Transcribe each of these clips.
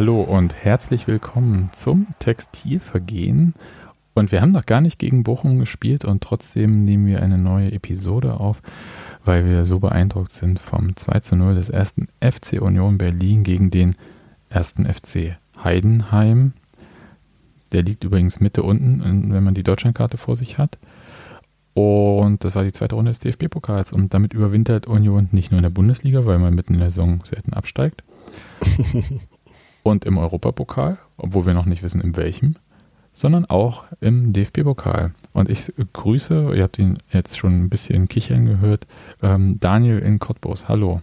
Hallo und herzlich willkommen zum Textilvergehen. Und wir haben noch gar nicht gegen Bochum gespielt und trotzdem nehmen wir eine neue Episode auf, weil wir so beeindruckt sind vom 2 zu 0 des ersten FC Union Berlin gegen den ersten FC Heidenheim. Der liegt übrigens Mitte unten, wenn man die Deutschlandkarte vor sich hat. Und das war die zweite Runde des DFB-Pokals. Und damit überwintert Union nicht nur in der Bundesliga, weil man mitten in der Saison selten absteigt, und im Europapokal, obwohl wir noch nicht wissen, in welchem, sondern auch im DFB-Pokal. Und ich grüße, ihr habt ihn jetzt schon ein bisschen kichern gehört, ähm, Daniel in Cottbus. Hallo.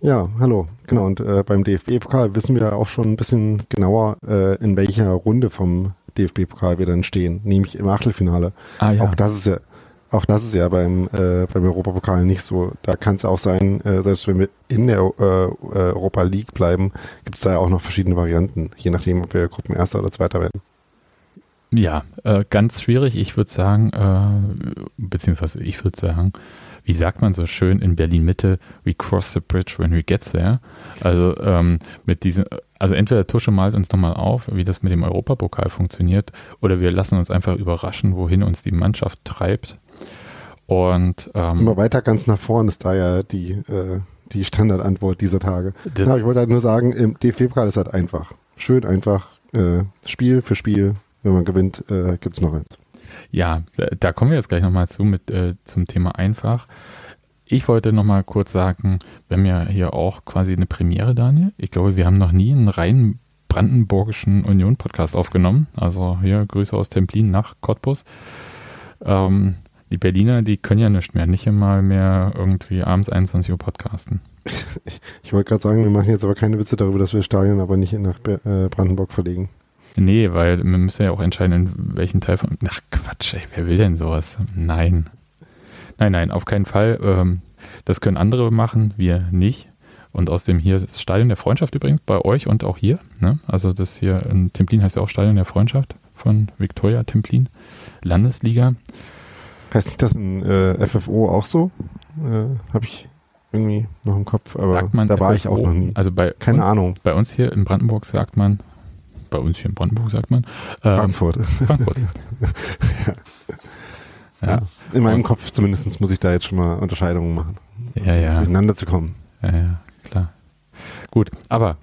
Ja, hallo. Genau, und äh, beim DFB-Pokal wissen wir auch schon ein bisschen genauer, äh, in welcher Runde vom DFB-Pokal wir dann stehen, nämlich im Achtelfinale. Ah, ja. Auch das ist ja auch das ist ja beim, äh, beim Europapokal nicht so. Da kann es auch sein, äh, selbst wenn wir in der äh, Europa League bleiben, gibt es da ja auch noch verschiedene Varianten, je nachdem, ob wir Gruppenerster oder Zweiter werden. Ja, äh, ganz schwierig. Ich würde sagen, äh, beziehungsweise ich würde sagen, wie sagt man so schön in Berlin Mitte, we cross the bridge when we get there. Also ähm, mit diesen, also entweder Tusche malt uns nochmal auf, wie das mit dem Europapokal funktioniert, oder wir lassen uns einfach überraschen, wohin uns die Mannschaft treibt. Und ähm, immer weiter ganz nach vorn ist da ja die, äh, die Standardantwort dieser Tage. Ja, ich wollte halt nur sagen, im DFB-Pokal ist halt einfach. Schön einfach, äh, Spiel für Spiel. Wenn man gewinnt, äh, gibt es noch eins. Ja, da kommen wir jetzt gleich nochmal zu mit äh, zum Thema einfach. Ich wollte nochmal kurz sagen, wir haben ja hier auch quasi eine Premiere, Daniel. Ich glaube, wir haben noch nie einen rein brandenburgischen Union-Podcast aufgenommen. Also hier Grüße aus Templin nach Cottbus. Ähm, die Berliner, die können ja nicht mehr, nicht immer mehr irgendwie abends 21 Uhr podcasten. Ich, ich wollte gerade sagen, wir machen jetzt aber keine Witze darüber, dass wir Stadion aber nicht nach äh, Brandenburg verlegen. Nee, weil man müsste ja auch entscheiden, in welchen Teil von. Ach Quatsch, ey, wer will denn sowas? Nein. Nein, nein, auf keinen Fall. Ähm, das können andere machen, wir nicht. Und außerdem hier das Stadion der Freundschaft übrigens bei euch und auch hier. Ne? Also das hier in Templin heißt ja auch Stadion der Freundschaft von Victoria Templin, Landesliga. Heißt nicht das in äh, FFO auch so? Äh, Habe ich irgendwie noch im Kopf, aber da war FFO, ich auch noch nie. Also bei Keine uns, Ahnung. Bei uns hier in Brandenburg sagt man, bei uns hier in Brandenburg sagt man. Ähm, Frankfurt. Frankfurt. ja. ja. In meinem Und, Kopf zumindest muss ich da jetzt schon mal Unterscheidungen machen. Ja, ja. Miteinander zu kommen. Ja, ja, klar. Gut, aber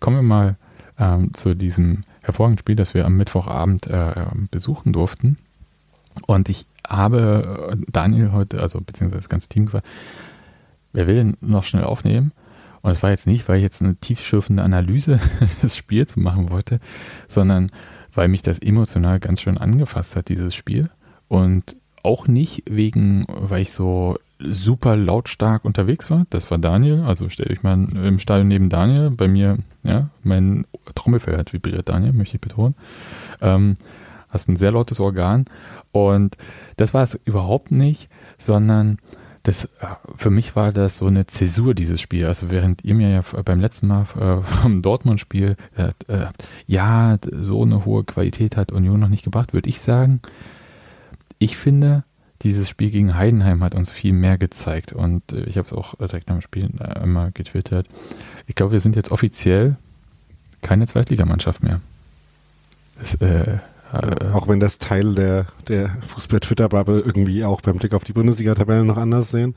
kommen wir mal ähm, zu diesem hervorragenden Spiel, das wir am Mittwochabend äh, besuchen durften. Und ich habe äh, Daniel heute, also beziehungsweise das ganze Team gefragt, wer will denn noch schnell aufnehmen? Und es war jetzt nicht, weil ich jetzt eine tiefschürfende Analyse des Spiels machen wollte, sondern weil mich das emotional ganz schön angefasst hat, dieses Spiel. Und auch nicht wegen, weil ich so super lautstark unterwegs war. Das war Daniel. Also stellt euch mal im Stadion neben Daniel. Bei mir, ja, mein Trommelfell hat vibriert, Daniel, möchte ich betonen. Ähm, hast ein sehr lautes Organ. Und das war es überhaupt nicht, sondern das, äh, für mich war das so eine Zäsur, dieses Spiel. Also während ihr mir ja beim letzten Mal äh, vom Dortmund-Spiel äh, äh, ja, so eine hohe Qualität hat Union noch nicht gebracht, würde ich sagen, ich finde, dieses Spiel gegen Heidenheim hat uns viel mehr gezeigt. Und äh, ich habe es auch direkt am Spiel einmal getwittert. Ich glaube, wir sind jetzt offiziell keine Zweitligamannschaft mehr. Das, äh, äh, auch wenn das Teil der, der Fußball-Twitter-Bubble irgendwie auch beim Blick auf die Bundesliga-Tabellen noch anders sehen.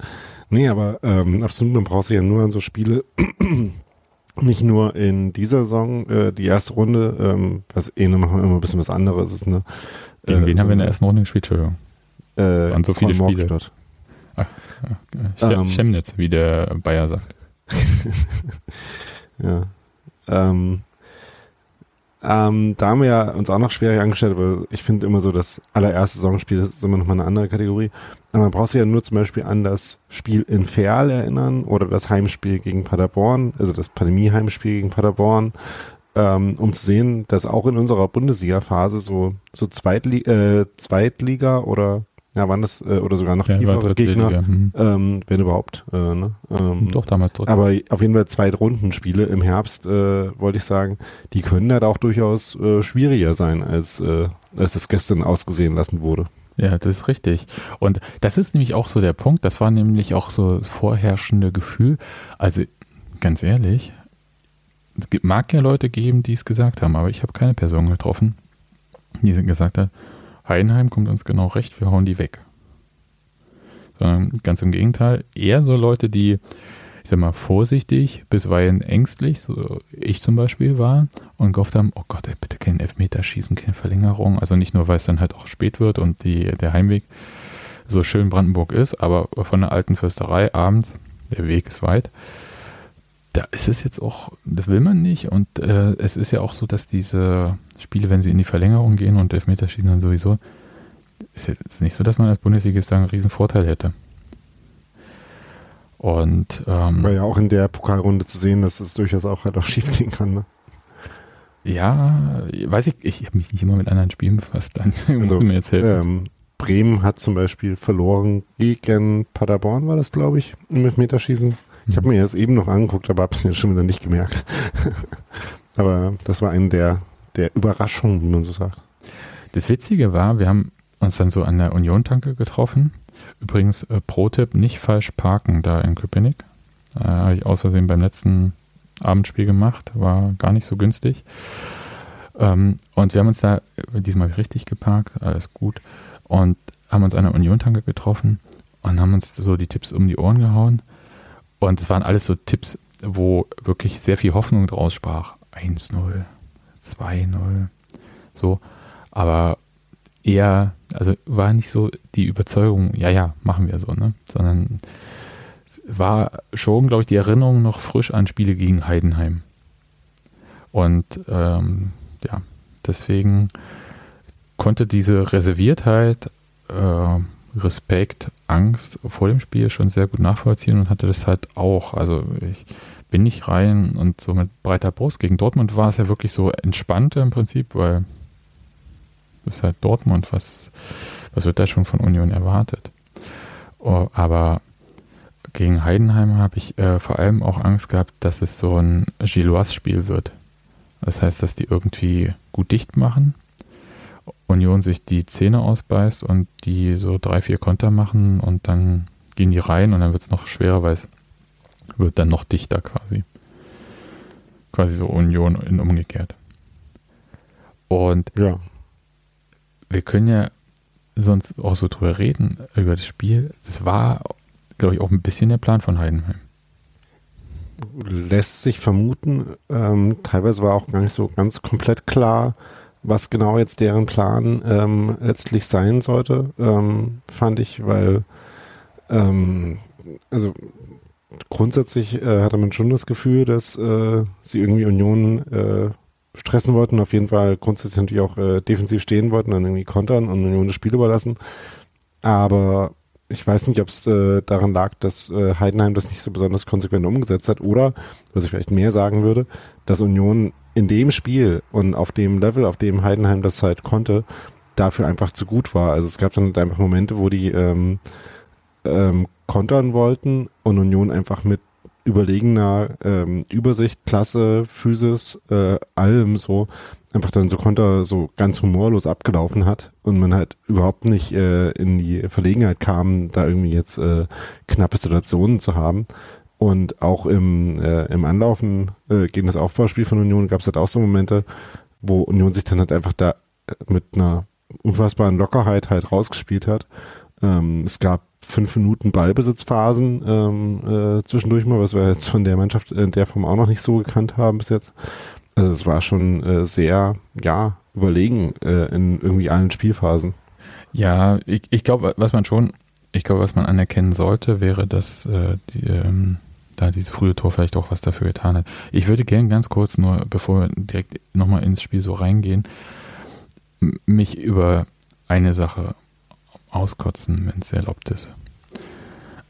Nee, aber ähm, absolut, man braucht sich ja nur an so Spiele, nicht nur in dieser Saison, äh, die erste Runde, ähm, was eh immer, immer ein bisschen was anderes ist. Ne? Gegen äh, wen haben wir in der ersten Runde gespielt, Entschuldigung? Äh, an so viele Spiele. Ach, Sch ähm, Chemnitz, wie der Bayer sagt. ja. Ähm, Ähm, da haben wir ja uns auch noch schwierig angestellt, aber ich finde immer so, das allererste Saisonspiel ist immer noch mal eine andere Kategorie. Aber man braucht sich ja nur zum Beispiel an das Spiel in Ferl erinnern oder das Heimspiel gegen Paderborn, also das Pandemie-Heimspiel gegen Paderborn, ähm, um zu sehen, dass auch in unserer Bundesliga-Phase so, so Zweitli äh, Zweitliga oder ja, waren das, äh, oder sogar noch ja, tiefere Gegner, hm. ähm, wenn überhaupt. Äh, ne? ähm, Doch, damals dritt. Aber auf jeden Fall Zweitrundenspiele im Herbst, äh, wollte ich sagen, die können halt auch durchaus äh, schwieriger sein, als, äh, als es gestern ausgesehen lassen wurde. Ja, das ist richtig. Und das ist nämlich auch so der Punkt, das war nämlich auch so das vorherrschende Gefühl. Also ganz ehrlich, es mag ja Leute geben, die es gesagt haben, aber ich habe keine Person getroffen, die gesagt hat, Heidenheim kommt uns genau recht, wir hauen die weg. Sondern ganz im Gegenteil, eher so Leute, die, ich sag mal, vorsichtig, bisweilen ängstlich, so ich zum Beispiel war, und gehofft haben, oh Gott, ey, bitte kein Elfmeterschießen, keine Verlängerung. Also nicht nur, weil es dann halt auch spät wird und die, der Heimweg so schön Brandenburg ist, aber von der alten Fürsterei abends, der Weg ist weit, da ist es jetzt auch, das will man nicht. Und äh, es ist ja auch so, dass diese Spiele, wenn sie in die Verlängerung gehen und Elfmeterschießen dann sowieso, ist jetzt nicht so, dass man als Bundesligist da einen riesen Vorteil hätte. Und ähm, war ja auch in der Pokalrunde zu sehen, dass es durchaus auch halt auch schief gehen kann. Ne? Ja, weiß ich, ich habe mich nicht immer mit anderen Spielen befasst. Dann also, mir jetzt helfen. Ähm, Bremen hat zum Beispiel verloren gegen Paderborn, war das, glaube ich, im Elfmeterschießen. Ich habe mir das eben noch angeguckt, aber habe es mir schon wieder nicht gemerkt. aber das war eine der, der Überraschungen, wie man so sagt. Das Witzige war, wir haben uns dann so an der Union-Tanke getroffen. Übrigens, äh, Pro-Tipp, nicht falsch parken da in Köpenick. Äh, habe ich aus Versehen beim letzten Abendspiel gemacht, war gar nicht so günstig. Ähm, und wir haben uns da diesmal richtig geparkt, alles gut. Und haben uns an der Union-Tanke getroffen und haben uns so die Tipps um die Ohren gehauen. Und es waren alles so Tipps, wo wirklich sehr viel Hoffnung draus sprach. 1-0, 2-0, so. Aber eher, also war nicht so die Überzeugung, ja, ja, machen wir so, ne? Sondern war schon, glaube ich, die Erinnerung noch frisch an Spiele gegen Heidenheim. Und ähm, ja, deswegen konnte diese Reserviertheit äh, Respekt, Angst vor dem Spiel schon sehr gut nachvollziehen und hatte das halt auch. Also ich bin nicht rein und so mit breiter Brust. Gegen Dortmund war es ja wirklich so entspannter im Prinzip, weil ist halt Dortmund, was, was wird da schon von Union erwartet? Oh, aber gegen Heidenheim habe ich äh, vor allem auch Angst gehabt, dass es so ein Gilloise-Spiel wird. Das heißt, dass die irgendwie gut dicht machen Union sich die Zähne ausbeißt und die so drei, vier Konter machen und dann gehen die rein und dann wird es noch schwerer, weil es wird dann noch dichter quasi. Quasi so Union in umgekehrt. Und ja. wir können ja sonst auch so drüber reden, über das Spiel. Das war, glaube ich, auch ein bisschen der Plan von Heidenheim. Lässt sich vermuten. Ähm, teilweise war auch gar nicht so ganz komplett klar, was genau jetzt deren Plan ähm, letztlich sein sollte, ähm, fand ich, weil ähm, also grundsätzlich äh, hatte man schon das Gefühl, dass äh, sie irgendwie Union äh, stressen wollten, auf jeden Fall grundsätzlich natürlich auch äh, defensiv stehen wollten, dann irgendwie kontern und Union das Spiel überlassen. Aber ich weiß nicht, ob es äh, daran lag, dass äh, Heidenheim das nicht so besonders konsequent umgesetzt hat oder, was ich vielleicht mehr sagen würde, dass Union in dem Spiel und auf dem Level, auf dem Heidenheim das halt konnte, dafür einfach zu gut war. Also es gab dann halt einfach Momente, wo die ähm, ähm, kontern wollten und Union einfach mit überlegener ähm, Übersicht, Klasse, Physis, äh, allem so einfach dann so Konter so ganz humorlos abgelaufen hat und man halt überhaupt nicht äh, in die Verlegenheit kam, da irgendwie jetzt äh, knappe Situationen zu haben. Und auch im, äh, im Anlaufen äh, gegen das Aufbauspiel von Union gab es halt auch so Momente, wo Union sich dann halt einfach da äh, mit einer unfassbaren Lockerheit halt rausgespielt hat. Ähm, es gab fünf Minuten Ballbesitzphasen ähm, äh, zwischendurch mal, was wir jetzt von der Mannschaft in der Form auch noch nicht so gekannt haben bis jetzt. Also es war schon äh, sehr, ja, überlegen äh, in irgendwie allen Spielphasen. Ja, ich, ich glaube, was man schon, ich glaube, was man anerkennen sollte, wäre, dass äh, die, ähm, da dieses frühe Tor vielleicht auch was dafür getan hat. Ich würde gern ganz kurz nur, bevor wir direkt nochmal ins Spiel so reingehen, mich über eine Sache auskotzen, wenn es erlaubt ist.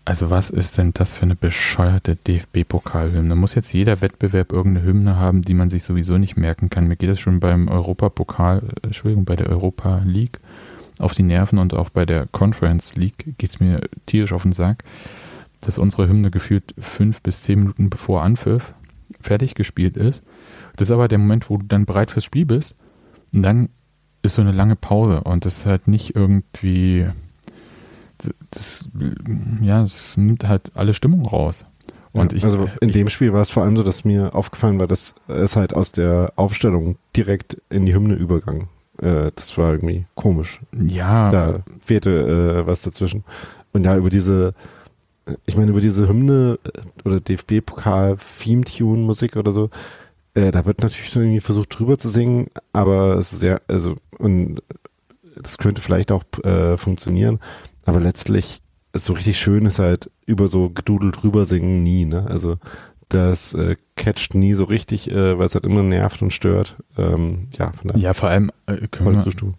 Also was ist denn das für eine bescheuerte DFB-Pokalhymne? Muss jetzt jeder Wettbewerb irgendeine Hymne haben, die man sich sowieso nicht merken kann? Mir geht es schon beim Europapokal, Entschuldigung, bei der Europa League auf die Nerven und auch bei der Conference League geht es mir tierisch auf den Sack, dass unsere Hymne gefühlt fünf bis zehn Minuten bevor Anpfiff fertig gespielt ist. Das ist aber der Moment, wo du dann bereit fürs Spiel bist und dann ist so eine lange Pause und das ist halt nicht irgendwie das, ja, es nimmt halt alle Stimmung raus. Und ja, ich, also in dem Spiel war es vor allem so, dass mir aufgefallen war, dass es halt aus der Aufstellung direkt in die Hymne übergang. Äh, das war irgendwie komisch. Ja. Da fehlte äh, was dazwischen. Und ja, über diese, ich meine, über diese Hymne äh, oder DFB-Pokal, Theme-Tune-Musik oder so, äh, da wird natürlich irgendwie versucht drüber zu singen, aber es ist sehr, also, und das könnte vielleicht auch äh, funktionieren, aber letztlich ist so richtig schön ist halt über so gedudelt rüber singen nie, ne? Also das äh, catcht nie so richtig, äh, weil es halt immer nervt und stört. Ähm, ja, von daher. Ja, vor allem äh, können wir,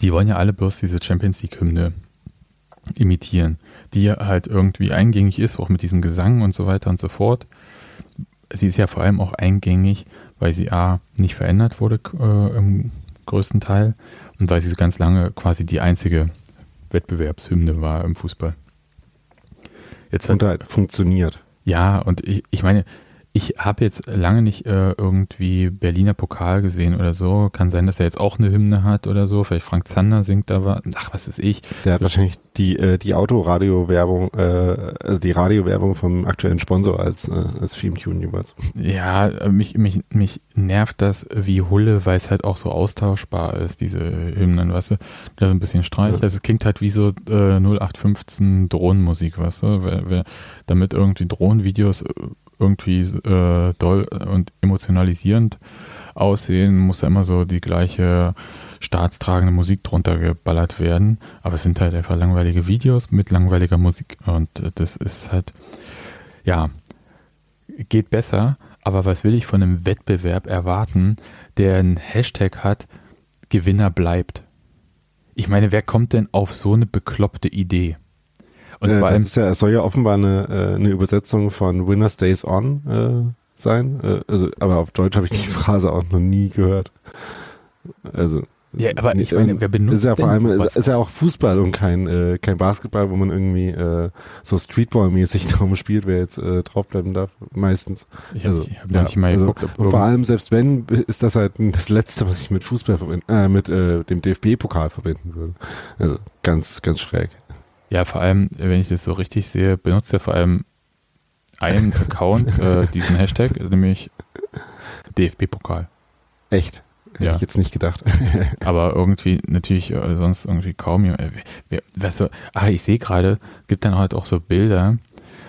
die wollen ja alle bloß diese Champions League Hymne imitieren, die halt irgendwie eingängig ist, auch mit diesem Gesang und so weiter und so fort. Sie ist ja vor allem auch eingängig, weil sie A nicht verändert wurde äh, im größten Teil und weil sie ganz lange quasi die einzige Wettbewerbshymne war im Fußball. Jetzt hat, und halt funktioniert. Ja, und ich, ich meine, ich habe jetzt lange nicht äh, irgendwie Berliner Pokal gesehen oder so. Kann sein, dass er jetzt auch eine Hymne hat oder so. Vielleicht Frank Zander singt da was. Ach, was ist ich? Der hat wahrscheinlich die, äh, die Autoradio-Werbung, äh, also die Radio-Werbung vom aktuellen Sponsor als, äh, als Theme-Tune jeweils. Ja, äh, mich, mich, mich nervt das wie Hulle, weil es halt auch so austauschbar ist, diese Hymnen, weißt du? Da so ein bisschen Streich. Ja. Also es klingt halt wie so äh, 0815 Drohnenmusik, weißt du? Wer, wer, damit irgendwie Drohnenvideos äh, irgendwie äh, doll und emotionalisierend aussehen, muss da immer so die gleiche staatstragende Musik drunter geballert werden. Aber es sind halt einfach langweilige Videos mit langweiliger Musik. Und das ist halt, ja, geht besser. Aber was will ich von einem Wettbewerb erwarten, der einen Hashtag hat, Gewinner bleibt? Ich meine, wer kommt denn auf so eine bekloppte Idee? Und äh, vor allem, ja, es soll ja offenbar eine, äh, eine Übersetzung von Winner Stays On äh, sein. Äh, also, aber auf Deutsch habe ich die Phrase auch noch nie gehört. Also ja, aber ich meine, wer benutzt ist ja vor allem sowas? ist ja auch Fußball und kein äh, kein Basketball, wo man irgendwie äh, so Streetball-mäßig darum spielt, wer jetzt äh, draufbleiben darf. Meistens. Ich habe also, hab ja, nicht mal also, geguckt. Vor allem selbst wenn ist das halt das Letzte, was ich mit Fußball verbinden, äh, mit äh, dem DFB-Pokal verbinden würde. Also ganz ganz schräg. Ja, vor allem, wenn ich das so richtig sehe, benutzt er vor allem einen Account, äh, diesen Hashtag, nämlich DFB-Pokal. Echt? Hätte ja. ich jetzt nicht gedacht. Aber irgendwie natürlich äh, sonst irgendwie kaum jemand. Äh, weißt du, ah, ich sehe gerade, gibt dann halt auch so Bilder.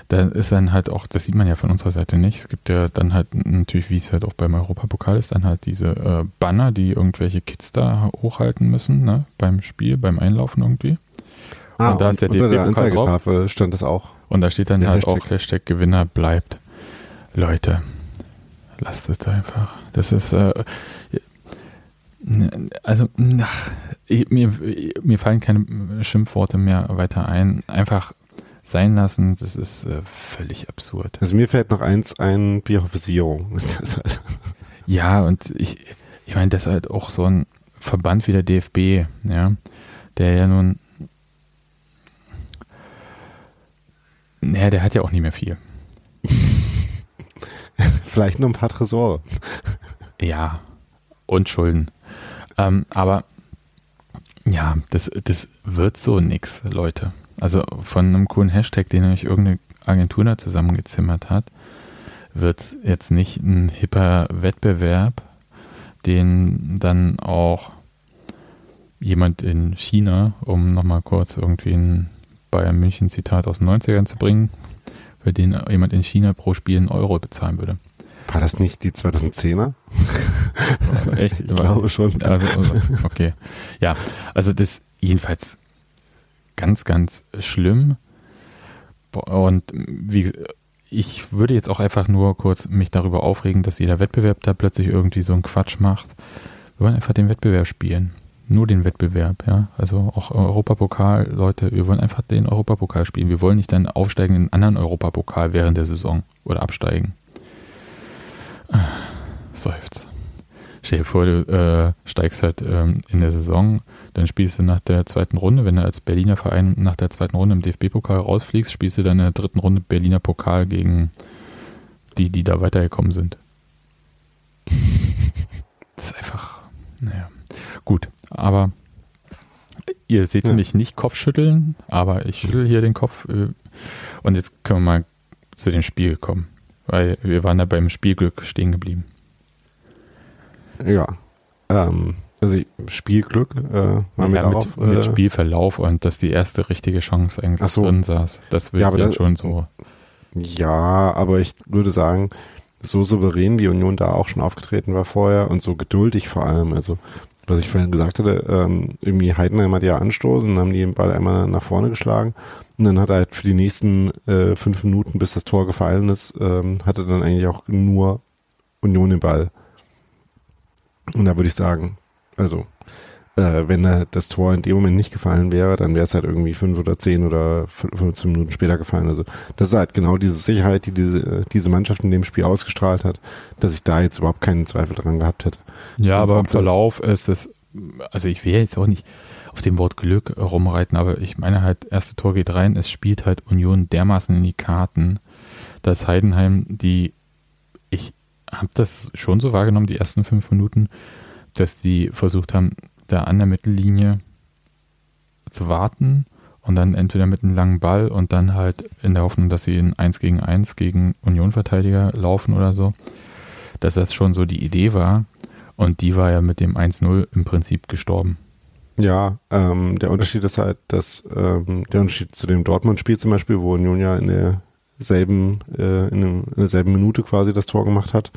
Da ist dann halt auch, das sieht man ja von unserer Seite nicht. Es gibt ja dann halt natürlich, wie es halt auch beim Europapokal ist, dann halt diese äh, Banner, die irgendwelche Kids da hochhalten müssen, ne, beim Spiel, beim Einlaufen irgendwie. Ah, und da und ist der der Anzeigetafel stand das auch. Und da steht dann halt Hashtag. auch Hashtag Gewinner bleibt. Leute, lasst es einfach. Das ist, äh, also, ach, ich, mir, mir fallen keine Schimpfworte mehr weiter ein. Einfach sein lassen, das ist äh, völlig absurd. Also mir fällt noch eins ein, Bierhofisierung. Halt. ja, und ich, ich meine, das ist halt auch so ein Verband wie der DFB, ja, der ja nun Naja, der hat ja auch nicht mehr viel. Vielleicht nur ein paar Tresore. Ja, und Schulden. Ähm, aber ja, das, das wird so nix, Leute. Also von einem coolen Hashtag, den euch irgendeine Agentur da zusammengezimmert hat, wird es jetzt nicht ein hipper Wettbewerb, den dann auch jemand in China, um nochmal kurz irgendwie ein Bayern München Zitat aus den 90ern zu bringen, für den jemand in China pro Spiel einen Euro bezahlen würde. War das nicht die 2010er? Also echt? Ich glaube schon. Also, also, okay. Ja, also das jedenfalls ganz, ganz schlimm. Und wie, ich würde jetzt auch einfach nur kurz mich darüber aufregen, dass jeder Wettbewerb da plötzlich irgendwie so einen Quatsch macht. Wir wollen einfach den Wettbewerb spielen. Nur den Wettbewerb, ja. Also auch Europapokal, Leute, wir wollen einfach den Europapokal spielen. Wir wollen nicht dann aufsteigen in einen anderen Europapokal während der Saison oder absteigen. Seufz. Stell dir vor, du äh, steigst halt ähm, in der Saison, dann spielst du nach der zweiten Runde, wenn du als Berliner Verein nach der zweiten Runde im DFB-Pokal rausfliegst, spielst du dann in der dritten Runde Berliner Pokal gegen die, die da weitergekommen sind. das ist einfach, naja. Gut, aber ihr seht ja. mich nicht Kopfschütteln, aber ich schüttel hier den Kopf. Äh, und jetzt können wir mal zu dem Spiel kommen, weil wir waren da beim Spielglück stehen geblieben. Ja, ähm, also Spielglück äh, war ja, mit, auch, mit äh, Spielverlauf und dass die erste richtige Chance eigentlich so. drin saß. Das wird ja, ja schon so. Ja, aber ich würde sagen, so souverän wie Union da auch schon aufgetreten war vorher und so geduldig vor allem. Also was ich vorhin gesagt hatte, ähm, irgendwie Heidenheim hat ja anstoßen, haben die den Ball einmal nach vorne geschlagen und dann hat er halt für die nächsten äh, fünf Minuten, bis das Tor gefallen ist, ähm, hatte dann eigentlich auch nur Union den Ball. Und da würde ich sagen, also äh, wenn das Tor in dem Moment nicht gefallen wäre, dann wäre es halt irgendwie fünf oder zehn oder 15 Minuten später gefallen. Also das ist halt genau diese Sicherheit, die diese, diese Mannschaft in dem Spiel ausgestrahlt hat, dass ich da jetzt überhaupt keinen Zweifel dran gehabt hätte. Ja, aber im Verlauf ist es, also ich will jetzt auch nicht auf dem Wort Glück rumreiten, aber ich meine halt, erste Tor geht rein, es spielt halt Union dermaßen in die Karten, dass Heidenheim, die, ich habe das schon so wahrgenommen, die ersten fünf Minuten, dass die versucht haben, da an der Mittellinie zu warten und dann entweder mit einem langen Ball und dann halt in der Hoffnung, dass sie in 1 gegen 1 gegen Unionverteidiger laufen oder so, dass das schon so die Idee war und die war ja mit dem 1-0 im Prinzip gestorben. Ja, ähm, der Unterschied ist halt, dass ähm, der Unterschied zu dem Dortmund-Spiel zum Beispiel, wo Union ja in derselben, äh, in, dem, in derselben Minute quasi das Tor gemacht hat,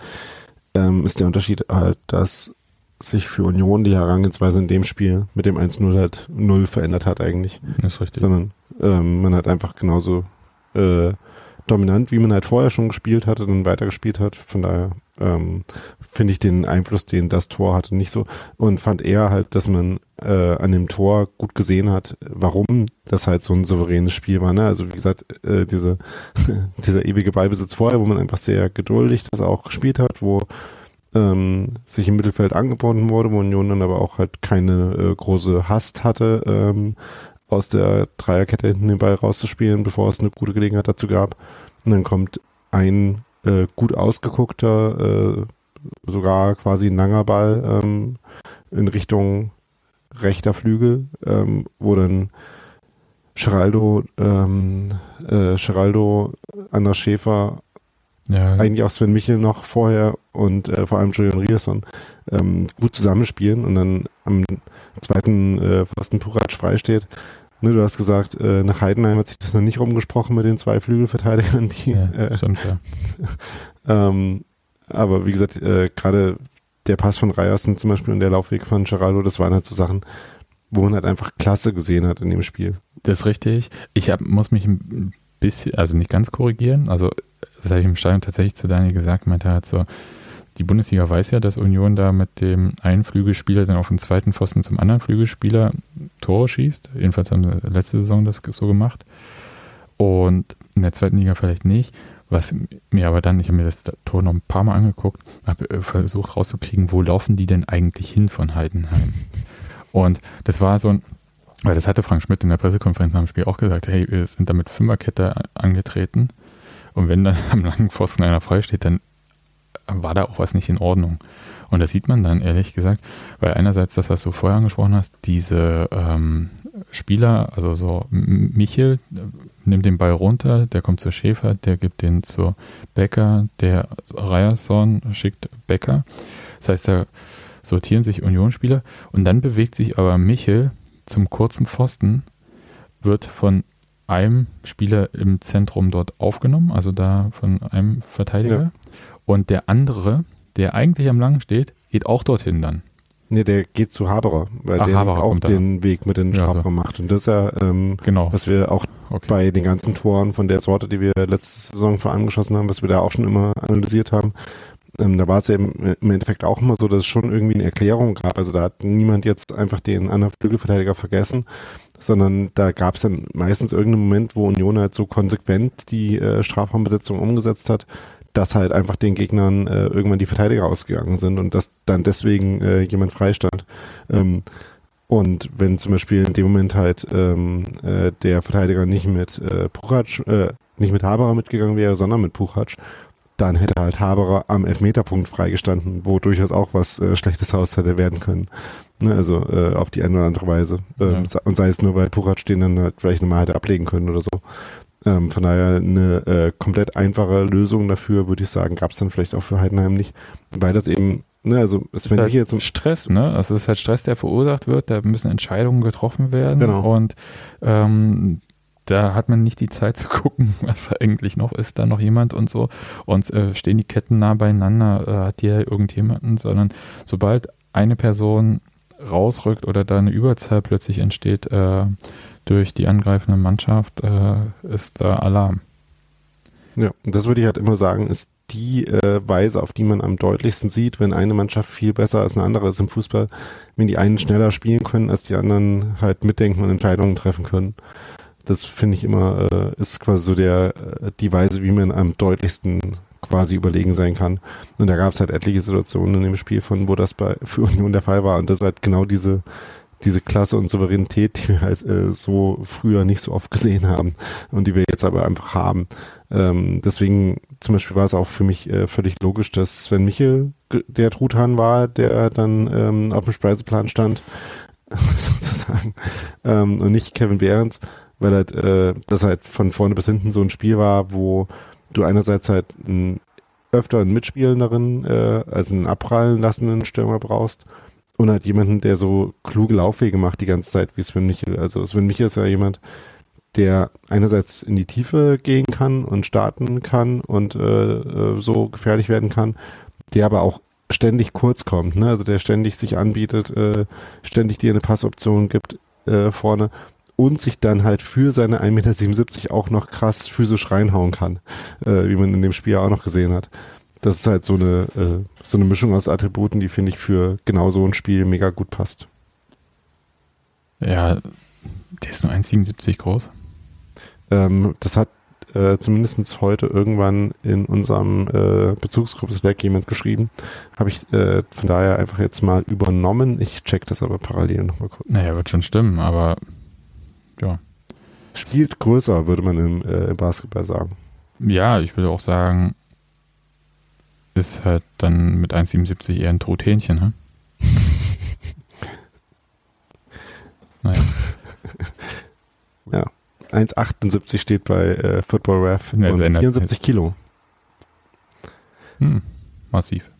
ähm, ist der Unterschied halt, dass sich für Union die Herangehensweise in dem Spiel mit dem 1-0 halt null verändert hat eigentlich. Das ist richtig. Sondern ähm, man hat einfach genauso äh, dominant, wie man halt vorher schon gespielt hatte, dann weitergespielt hat. Von daher ähm, finde ich den Einfluss, den das Tor hatte, nicht so. Und fand eher halt, dass man äh, an dem Tor gut gesehen hat, warum das halt so ein souveränes Spiel war. Ne? Also wie gesagt, äh, diese, dieser ewige Ballbesitz vorher, wo man einfach sehr geduldig das auch gespielt hat, wo ähm, sich im Mittelfeld angeboten wurde, wo Union dann aber auch halt keine äh, große Hast hatte, ähm, aus der Dreierkette hinten den Ball rauszuspielen, bevor es eine gute Gelegenheit dazu gab. Und dann kommt ein äh, gut ausgeguckter, äh, sogar quasi ein langer Ball ähm, in Richtung rechter Flügel, ähm, wo dann Geraldo, ähm, äh, Geraldo, Anders Schäfer ja. eigentlich auch Sven Michel noch vorher und äh, vor allem Julian Rierson ähm, gut zusammenspielen und dann am zweiten äh, Pfosten Purac freisteht. Ne, du hast gesagt, äh, nach Heidenheim hat sich das noch nicht rumgesprochen mit den zwei Flügelverteidigern, die ja, äh, stimmt, ja. ähm, aber wie gesagt, äh, gerade der Pass von Ryerson zum Beispiel und der Laufweg von Geraldo, das waren halt so Sachen, wo man halt einfach klasse gesehen hat in dem Spiel. Das ist richtig. Ich hab, muss mich ein bisschen, also nicht ganz korrigieren. Also das habe ich im Stadion tatsächlich zu Daniel gesagt, meinte halt so, die Bundesliga weiß ja, dass Union da mit dem einen Flügelspieler dann auf den zweiten Pfosten zum anderen Flügelspieler Tore schießt. Jedenfalls haben sie letzte Saison das so gemacht. Und in der zweiten Liga vielleicht nicht. Was mir aber dann, ich habe mir das Tor noch ein paar Mal angeguckt, habe äh, versucht rauszukriegen, wo laufen die denn eigentlich hin von Heidenheim? Und das war so ein, weil das hatte Frank Schmidt in der Pressekonferenz dem Spiel auch gesagt, hey, wir sind da mit Fünferkette angetreten und wenn dann am langen Pfosten einer frei steht, dann war da auch was nicht in Ordnung. Und das sieht man dann ehrlich gesagt, weil einerseits das, was du vorher angesprochen hast, diese ähm, Spieler, also so Michel nimmt den Ball runter, der kommt zu Schäfer, der gibt den zu Becker, der Ryerson schickt Becker. Das heißt, da sortieren sich Unionsspieler und dann bewegt sich aber Michel zum kurzen Pfosten, wird von einem Spieler im Zentrum dort aufgenommen, also da von einem Verteidiger. Ja. Und der andere, der eigentlich am Langen steht, geht auch dorthin dann. Nee, der geht zu Haberer, weil Ach, der Haberer auch den Weg mit den Strafraum ja, so. macht. Und das ist ja, ähm, genau. was wir auch okay. bei den ganzen Toren von der Sorte, die wir letzte Saison vor allem geschossen haben, was wir da auch schon immer analysiert haben, ähm, da war es ja im, im, Endeffekt auch immer so, dass es schon irgendwie eine Erklärung gab. Also da hat niemand jetzt einfach den anderen Flügelverteidiger vergessen, sondern da gab es dann meistens irgendeinen Moment, wo Union halt so konsequent die äh, Strafraumbesetzung umgesetzt hat, dass halt einfach den Gegnern äh, irgendwann die Verteidiger ausgegangen sind und dass dann deswegen äh, jemand freistand. Ähm, und wenn zum Beispiel in dem Moment halt ähm, äh, der Verteidiger nicht mit äh, Puchac, äh, nicht mit Haberer mitgegangen wäre, sondern mit Puchac, dann hätte halt Haberer am Elfmeterpunkt freigestanden, wo durchaus auch was äh, Schlechtes Haus hätte werden können. Ne, also äh, auf die eine oder andere Weise. Ähm, ja. Und sei es nur, weil Puchac den dann halt vielleicht nochmal hätte ablegen können oder so. Ähm, von daher eine äh, komplett einfache Lösung dafür, würde ich sagen, gab es dann vielleicht auch für Heidenheim nicht, weil das eben Ne, also es ist halt jetzt Stress, ne? Also es ist halt Stress, der verursacht wird, da müssen Entscheidungen getroffen werden. Genau. Und ähm, da hat man nicht die Zeit zu gucken, was eigentlich noch ist, da noch jemand und so. Und äh, stehen die Ketten nah beieinander, äh, hat ja irgendjemanden, sondern sobald eine Person rausrückt oder da eine Überzahl plötzlich entsteht, äh, durch die angreifende Mannschaft äh, ist da Alarm. Ja, das würde ich halt immer sagen, ist die äh, Weise, auf die man am deutlichsten sieht, wenn eine Mannschaft viel besser als eine andere ist im Fußball, wenn die einen schneller spielen können, als die anderen halt mitdenken und Entscheidungen treffen können. Das finde ich immer, äh, ist quasi so der, äh, die Weise, wie man am deutlichsten quasi überlegen sein kann. Und da gab es halt etliche Situationen in dem Spiel von, wo das bei für Union der Fall war. Und das ist halt genau diese diese Klasse und Souveränität, die wir halt äh, so früher nicht so oft gesehen haben und die wir jetzt aber einfach haben. Ähm, deswegen zum Beispiel war es auch für mich äh, völlig logisch, dass Sven Michel der Truthahn war, der dann ähm, auf dem Speiseplan stand, sozusagen, ähm, und nicht Kevin Behrens, weil halt äh, das halt von vorne bis hinten so ein Spiel war, wo du einerseits halt ein, öfter einen Mitspielenderen, äh, also einen abprallen lassenden Stürmer brauchst und halt jemanden, der so kluge Laufwege macht die ganze Zeit, wie Sven Michel. Also Sven Michel ist ja jemand, der einerseits in die Tiefe gehen kann und starten kann und äh, äh, so gefährlich werden kann, der aber auch ständig kurz kommt, ne? Also der ständig sich anbietet, äh, ständig dir eine Passoption gibt äh, vorne und sich dann halt für seine 1,77 Meter auch noch krass physisch reinhauen kann, äh, wie man in dem Spiel auch noch gesehen hat das ist halt so eine, äh, so eine Mischung aus Attributen, die finde ich für genau so ein Spiel mega gut passt. Ja, der ist nur 1,77 groß. Ähm, das hat äh, zumindest heute irgendwann in unserem äh, Bezugsgruppe-Slack jemand geschrieben. Habe ich äh, von daher einfach jetzt mal übernommen. Ich check das aber parallel nochmal kurz. Naja, wird schon stimmen, aber ja. Spielt größer, würde man im, äh, im Basketball sagen. Ja, ich würde auch sagen, ist halt dann mit 1,77 eher ein Truthähnchen, ne? naja. Ja, 1,78 steht bei äh, Football Ref ja, und 74 Kilo. Hm, massiv.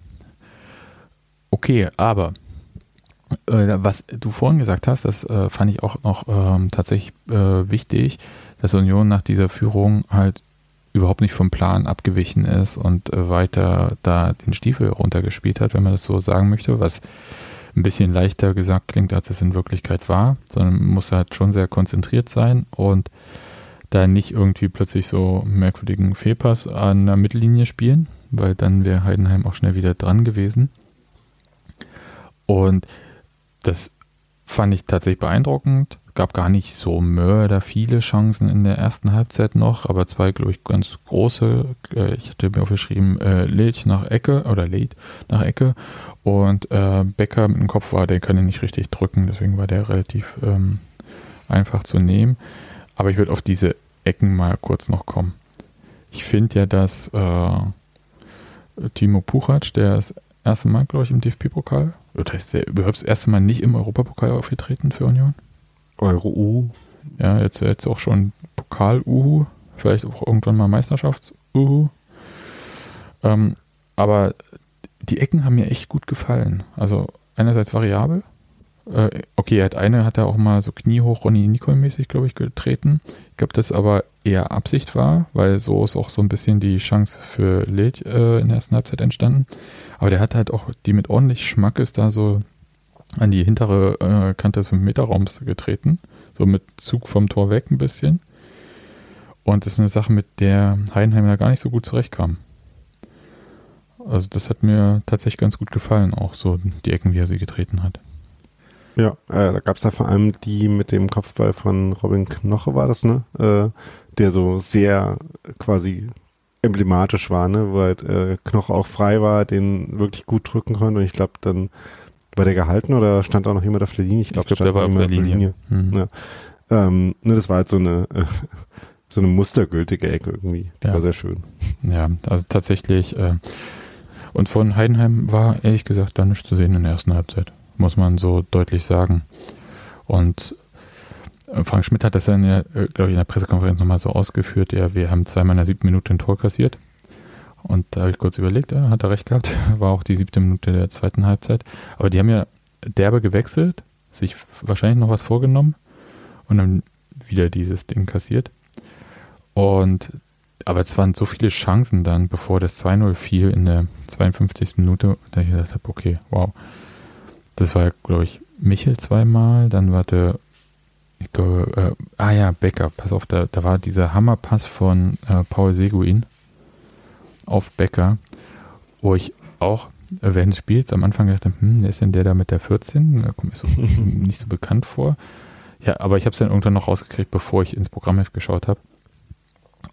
Okay, aber was du vorhin gesagt hast, das äh, fand ich auch noch ähm, tatsächlich äh, wichtig, dass Union nach dieser Führung halt überhaupt nicht vom Plan abgewichen ist und äh, weiter da den Stiefel runtergespielt hat, wenn man das so sagen möchte, was ein bisschen leichter gesagt klingt, als es in Wirklichkeit war, sondern muss halt schon sehr konzentriert sein und da nicht irgendwie plötzlich so merkwürdigen Fehlpass an der Mittellinie spielen, weil dann wäre Heidenheim auch schnell wieder dran gewesen. Und das fand ich tatsächlich beeindruckend gab gar nicht so mörder viele Chancen in der ersten Halbzeit noch, aber zwei, glaube ich, ganz große. Äh, ich hatte mir aufgeschrieben, äh, Led nach Ecke oder Led nach Ecke und äh, Becker mit dem Kopf war, der kann nicht richtig drücken, deswegen war der relativ ähm, einfach zu nehmen. Aber ich würde auf diese Ecken mal kurz noch kommen. Ich finde ja, dass äh, Timo Puchac, der das erste Mal, glaube ich, im DFB-Pokal, oder ist der überhaupt das erste Mal nicht im Europapokal aufgetreten für Union? Euro-Uhu. Ja, jetzt, jetzt auch schon Pokal-Uhu, vielleicht auch irgendwann mal Meisterschafts-Uhu. Ähm, aber die Ecken haben mir echt gut gefallen. Also einerseits variabel. Äh, okay, er hat eine, hat er auch mal so kniehoch Ronny Nicole-mäßig, glaube ich, getreten. Ich glaube, das aber eher Absicht war, weil so ist auch so ein bisschen die Chance für Led äh, in der ersten Halbzeit entstanden. Aber der hat halt auch die mit ordentlich Schmack ist da so an die hintere äh, Kante des 5-Meter-Raums getreten. So mit Zug vom Tor weg ein bisschen. Und das ist eine Sache, mit der Heidenheim ja gar nicht so gut zurechtkam. Also das hat mir tatsächlich ganz gut gefallen, auch so die Ecken, wie er sie getreten hat. Ja, äh, da gab es ja vor allem die mit dem Kopfball von Robin Knoche, war das, ne? Äh, der so sehr quasi emblematisch war, ne? Wo halt äh, Knoche auch frei war, den wirklich gut drücken konnte. Und ich glaube, dann war der gehalten oder stand auch noch jemand auf der Linie? Ich glaube, glaub, der war auf der Linie. Linie. Mhm. Ja. Ähm, ne, das war halt so eine äh, so eine mustergültige Ecke irgendwie. Die ja. war sehr schön. Ja, also tatsächlich. Äh, und von Heidenheim war ehrlich gesagt da nichts zu sehen in der ersten Halbzeit muss man so deutlich sagen. Und äh, Frank Schmidt hat das dann ja, äh, glaube ich, in der Pressekonferenz nochmal so ausgeführt. Ja, wir haben zweimal in der siebten Minute ein Tor kassiert. Und da habe ich kurz überlegt, ja, hat er recht gehabt. War auch die siebte Minute der zweiten Halbzeit. Aber die haben ja derbe gewechselt, sich wahrscheinlich noch was vorgenommen und dann wieder dieses Ding kassiert. Und aber es waren so viele Chancen dann, bevor das 2-0 fiel in der 52. Minute, da ich gedacht habe, okay, wow, das war, glaube ich, Michel zweimal, dann war der, ich glaube, äh, ah ja, Becker, pass auf, da, da war dieser Hammerpass von äh, Paul Seguin auf Becker, wo ich auch äh, während des Spiels am Anfang gedacht habe, hm, ist denn der da mit der 14? Da kommt mir so nicht so bekannt vor. Ja, aber ich habe es dann irgendwann noch rausgekriegt, bevor ich ins Programmheft geschaut habe.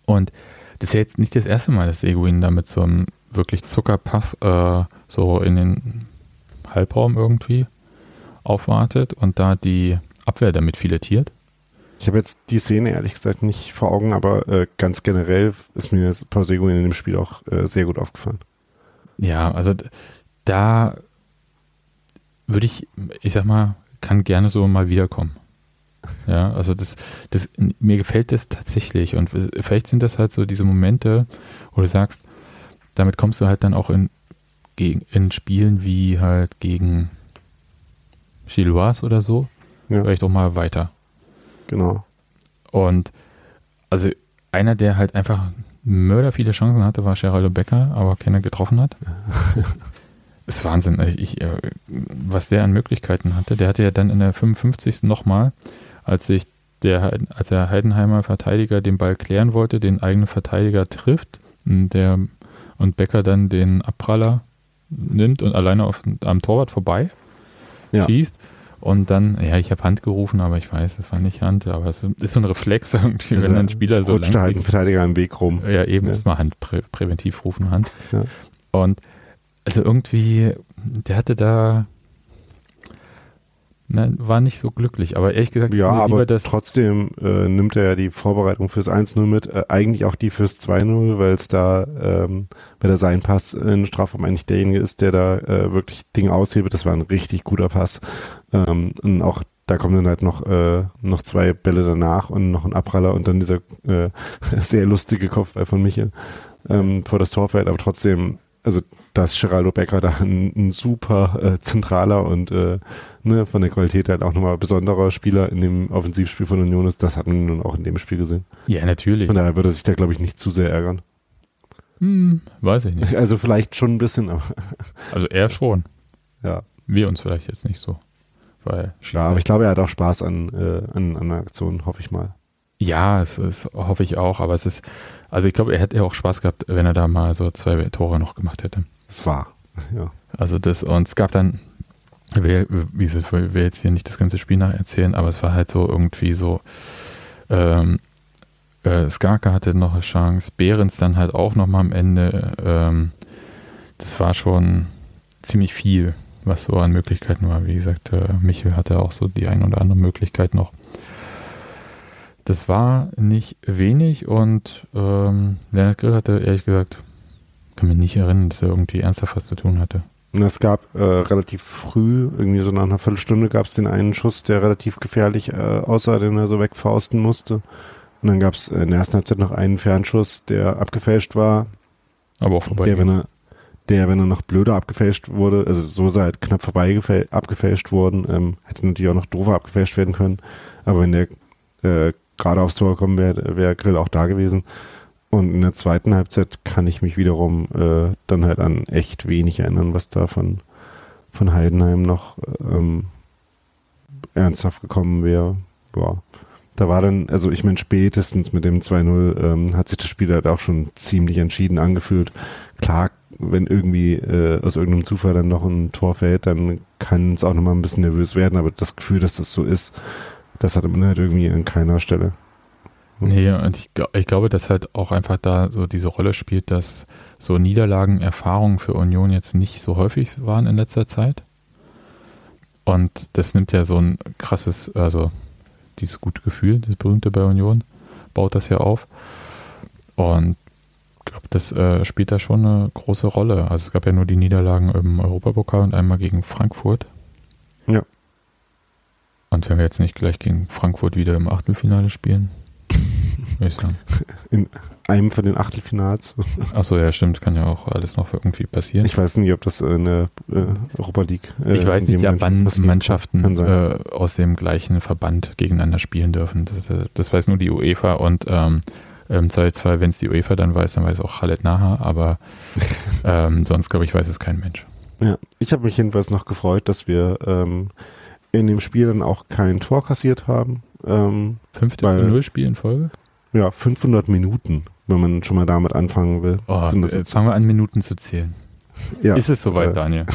Und das ist ja jetzt nicht das erste Mal, dass Seguin da mit so einem wirklich Zuckerpass äh, so in den Halbraum irgendwie aufwartet und da die Abwehr damit filetiert. Ich habe jetzt die Szene ehrlich gesagt nicht vor Augen, aber äh, ganz generell ist mir Pausego in dem Spiel auch äh, sehr gut aufgefallen. Ja, also da würde ich, ich sag mal, kann gerne so mal wiederkommen. Ja, also das, das, mir gefällt das tatsächlich und vielleicht sind das halt so diese Momente, wo du sagst, damit kommst du halt dann auch in gegen, in Spielen wie halt gegen Gilloise oder so, ja. vielleicht auch mal weiter. Genau. Und also einer, der halt einfach mörder viele Chancen hatte, war Geraldo Becker, aber keiner getroffen hat. das ist Wahnsinn. Ich, äh, was der an Möglichkeiten hatte. Der hatte ja dann in der 55. nochmal, als sich der, als der Heidenheimer Verteidiger den Ball klären wollte, den eigenen Verteidiger trifft, der und Becker dann den Abpraller nimmt und alleine auf, am Torwart vorbei ja. schießt. Und dann, ja, ich habe Hand gerufen, aber ich weiß, es war nicht Hand, aber es ist so ein Reflex irgendwie, also wenn ein Spieler so rutscht halt ein Verteidiger im Weg rum. Ja, eben ja. erstmal Hand, prä präventiv rufen, Hand. Ja. Und also irgendwie, der hatte da Nein, war nicht so glücklich, aber ehrlich gesagt, ja, aber trotzdem äh, nimmt er ja die Vorbereitung fürs 1-0 mit, äh, eigentlich auch die fürs 2-0, weil es da, ähm, weil da sein Pass in Strafraum eigentlich derjenige ist, der da äh, wirklich Dinge aushebelt. Das war ein richtig guter Pass. Ähm, und auch da kommen dann halt noch, äh, noch zwei Bälle danach und noch ein Abpraller und dann dieser äh, sehr lustige Kopfball von Michel ähm, vor das Torfeld, aber trotzdem also dass Geraldo Becker da ein, ein super äh, zentraler und äh, ne, von der Qualität halt auch nochmal besonderer Spieler in dem Offensivspiel von Union ist, das hat man nun auch in dem Spiel gesehen. Ja, natürlich. Von daher würde sich da, glaube ich, nicht zu sehr ärgern. Hm, weiß ich nicht. Also vielleicht schon ein bisschen, aber. Also er schon. Ja. Wir uns vielleicht jetzt nicht so. Weil ja, aber ich glaube, er hat auch Spaß an, äh, an, an der Aktion, hoffe ich mal. Ja, es, es hoffe ich auch, aber es ist, also ich glaube, er hätte ja auch Spaß gehabt, wenn er da mal so zwei Tore noch gemacht hätte. Es war, ja. Also das, und es gab dann, wie, wie ich will jetzt hier nicht das ganze Spiel nacherzählen, aber es war halt so irgendwie so, ähm, äh, Skarka hatte noch eine Chance, Behrens dann halt auch noch mal am Ende. Ähm, das war schon ziemlich viel, was so an Möglichkeiten war. Wie gesagt, äh, Michel hatte auch so die ein oder andere Möglichkeit noch. Das war nicht wenig und ähm, Leonard Grill hatte ehrlich gesagt, kann mich nicht erinnern, dass er irgendwie ernsthaft was zu tun hatte. es gab äh, relativ früh, irgendwie so nach einer Viertelstunde, gab es den einen Schuss, der relativ gefährlich äh, aussah, den er so wegfausten musste. Und dann gab es in der ersten Halbzeit noch einen Fernschuss, der abgefälscht war. Aber auch vorbei. Der, wenn er, der, wenn er noch blöder abgefälscht wurde, also so sei halt knapp vorbei abgefälscht worden, ähm, hätte natürlich auch noch doofer abgefälscht werden können. Aber wenn der äh, gerade aufs Tor gekommen wäre, wäre Grill auch da gewesen. Und in der zweiten Halbzeit kann ich mich wiederum äh, dann halt an echt wenig erinnern, was da von, von Heidenheim noch ähm, ernsthaft gekommen wäre. Boah. Da war dann, also ich meine, spätestens mit dem 2-0 ähm, hat sich das Spiel halt auch schon ziemlich entschieden angefühlt. Klar, wenn irgendwie äh, aus irgendeinem Zufall dann noch ein Tor fällt, dann kann es auch nochmal ein bisschen nervös werden, aber das Gefühl, dass das so ist, das hat man halt irgendwie an keiner Stelle. Nee, und ich, ich, glaube, dass halt auch einfach da so diese Rolle spielt, dass so Niederlagenerfahrungen für Union jetzt nicht so häufig waren in letzter Zeit. Und das nimmt ja so ein krasses, also dieses gute Gefühl, das berühmte bei Union, baut das ja auf. Und ich glaube, das äh, spielt da schon eine große Rolle. Also es gab ja nur die Niederlagen im Europapokal und einmal gegen Frankfurt. Ja. Und wenn wir jetzt nicht gleich gegen Frankfurt wieder im Achtelfinale spielen, würde ich sagen. In einem von den Achtelfinals. Achso, ja, stimmt. Kann ja auch alles noch irgendwie passieren. Ich weiß nicht, ob das in der äh, Europa League. Äh, ich weiß nicht, ab wann Mannschaften äh, aus dem gleichen Verband gegeneinander spielen dürfen. Das, äh, das weiß nur die UEFA und ähm, im Zweifelsfall, wenn es die UEFA dann weiß, dann weiß auch Khaled Naha, aber ähm, sonst, glaube ich, weiß es kein Mensch. Ja, ich habe mich jedenfalls noch gefreut, dass wir ähm, in dem Spiel dann auch kein Tor kassiert haben. Ähm, Fünfte zu Null Spiel in Folge? Ja, 500 Minuten, wenn man schon mal damit anfangen will. Oh, äh, fangen wir an, Minuten zu zählen. Ja, Ist es soweit, äh, Daniel?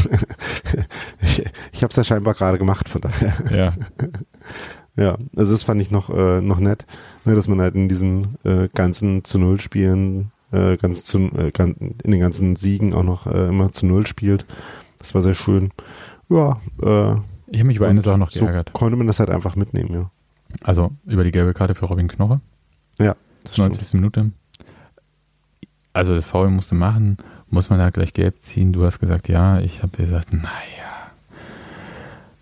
ich ich habe es ja scheinbar gerade gemacht, von daher. Ja. ja, also das fand ich noch, äh, noch nett, ne, dass man halt in diesen äh, ganzen zu Null Spielen, äh, ganz zu, äh, in den ganzen Siegen auch noch äh, immer zu Null spielt. Das war sehr schön. Ja, äh, ich habe mich über eine Sache noch geärgert. So konnte man das halt einfach mitnehmen, ja. Also über die gelbe Karte für Robin Knoche. Ja. 90. Minute. Also das Foul musste machen, muss man da gleich gelb ziehen? Du hast gesagt, ja. Ich habe gesagt, naja.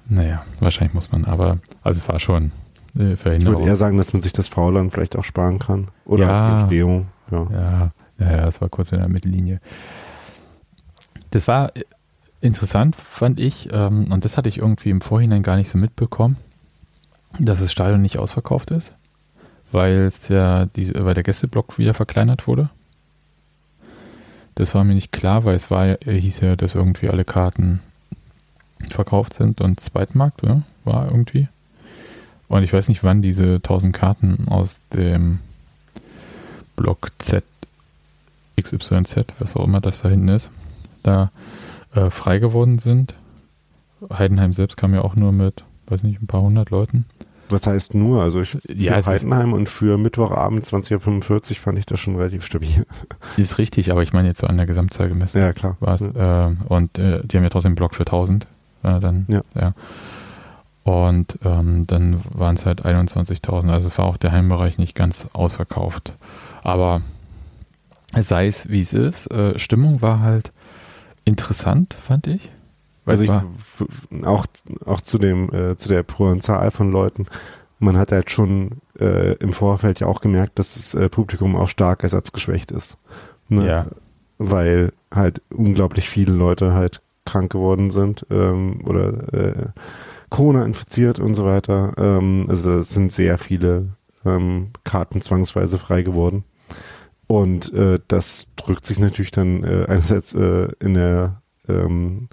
Naja, wahrscheinlich muss man, aber also es war schon äh, Verhinderung. Ich würde eher sagen, dass man sich das Foul dann vielleicht auch sparen kann. Oder ja, Entstehung. Ja. ja, ja, es war kurz in der Mittellinie. Das war interessant, fand ich, ähm, und das hatte ich irgendwie im Vorhinein gar nicht so mitbekommen, dass das Stadion nicht ausverkauft ist weil ja weil der Gästeblock wieder verkleinert wurde. Das war mir nicht klar, weil es war, er hieß ja, dass irgendwie alle Karten verkauft sind und Zweitmarkt ja, war irgendwie. Und ich weiß nicht, wann diese 1000 Karten aus dem Block Z, XYZ, was auch immer das da hinten ist, da äh, frei geworden sind. Heidenheim selbst kam ja auch nur mit, weiß nicht, ein paar hundert Leuten. Was heißt nur? Also ich ja, für Heidenheim und für Mittwochabend 20.45 Uhr fand ich das schon relativ stabil. Ist richtig, aber ich meine jetzt so an der Gesamtzahl gemessen. Ja, klar. Ja. Äh, und äh, die haben ja trotzdem einen Block für 1000. Äh, dann, ja. ja. Und ähm, dann waren es halt 21.000. Also es war auch der Heimbereich nicht ganz ausverkauft. Aber sei es wie es ist, äh, Stimmung war halt interessant, fand ich. Also ich, auch, auch zu dem, äh, zu der puren Zahl von Leuten. Man hat halt schon äh, im Vorfeld ja auch gemerkt, dass das äh, Publikum auch stark ersatzgeschwächt ist. Ne? Ja. Weil halt unglaublich viele Leute halt krank geworden sind ähm, oder äh, Corona infiziert und so weiter. Ähm, also es sind sehr viele ähm, Karten zwangsweise frei geworden. Und äh, das drückt sich natürlich dann äh, einerseits äh, in der ähm,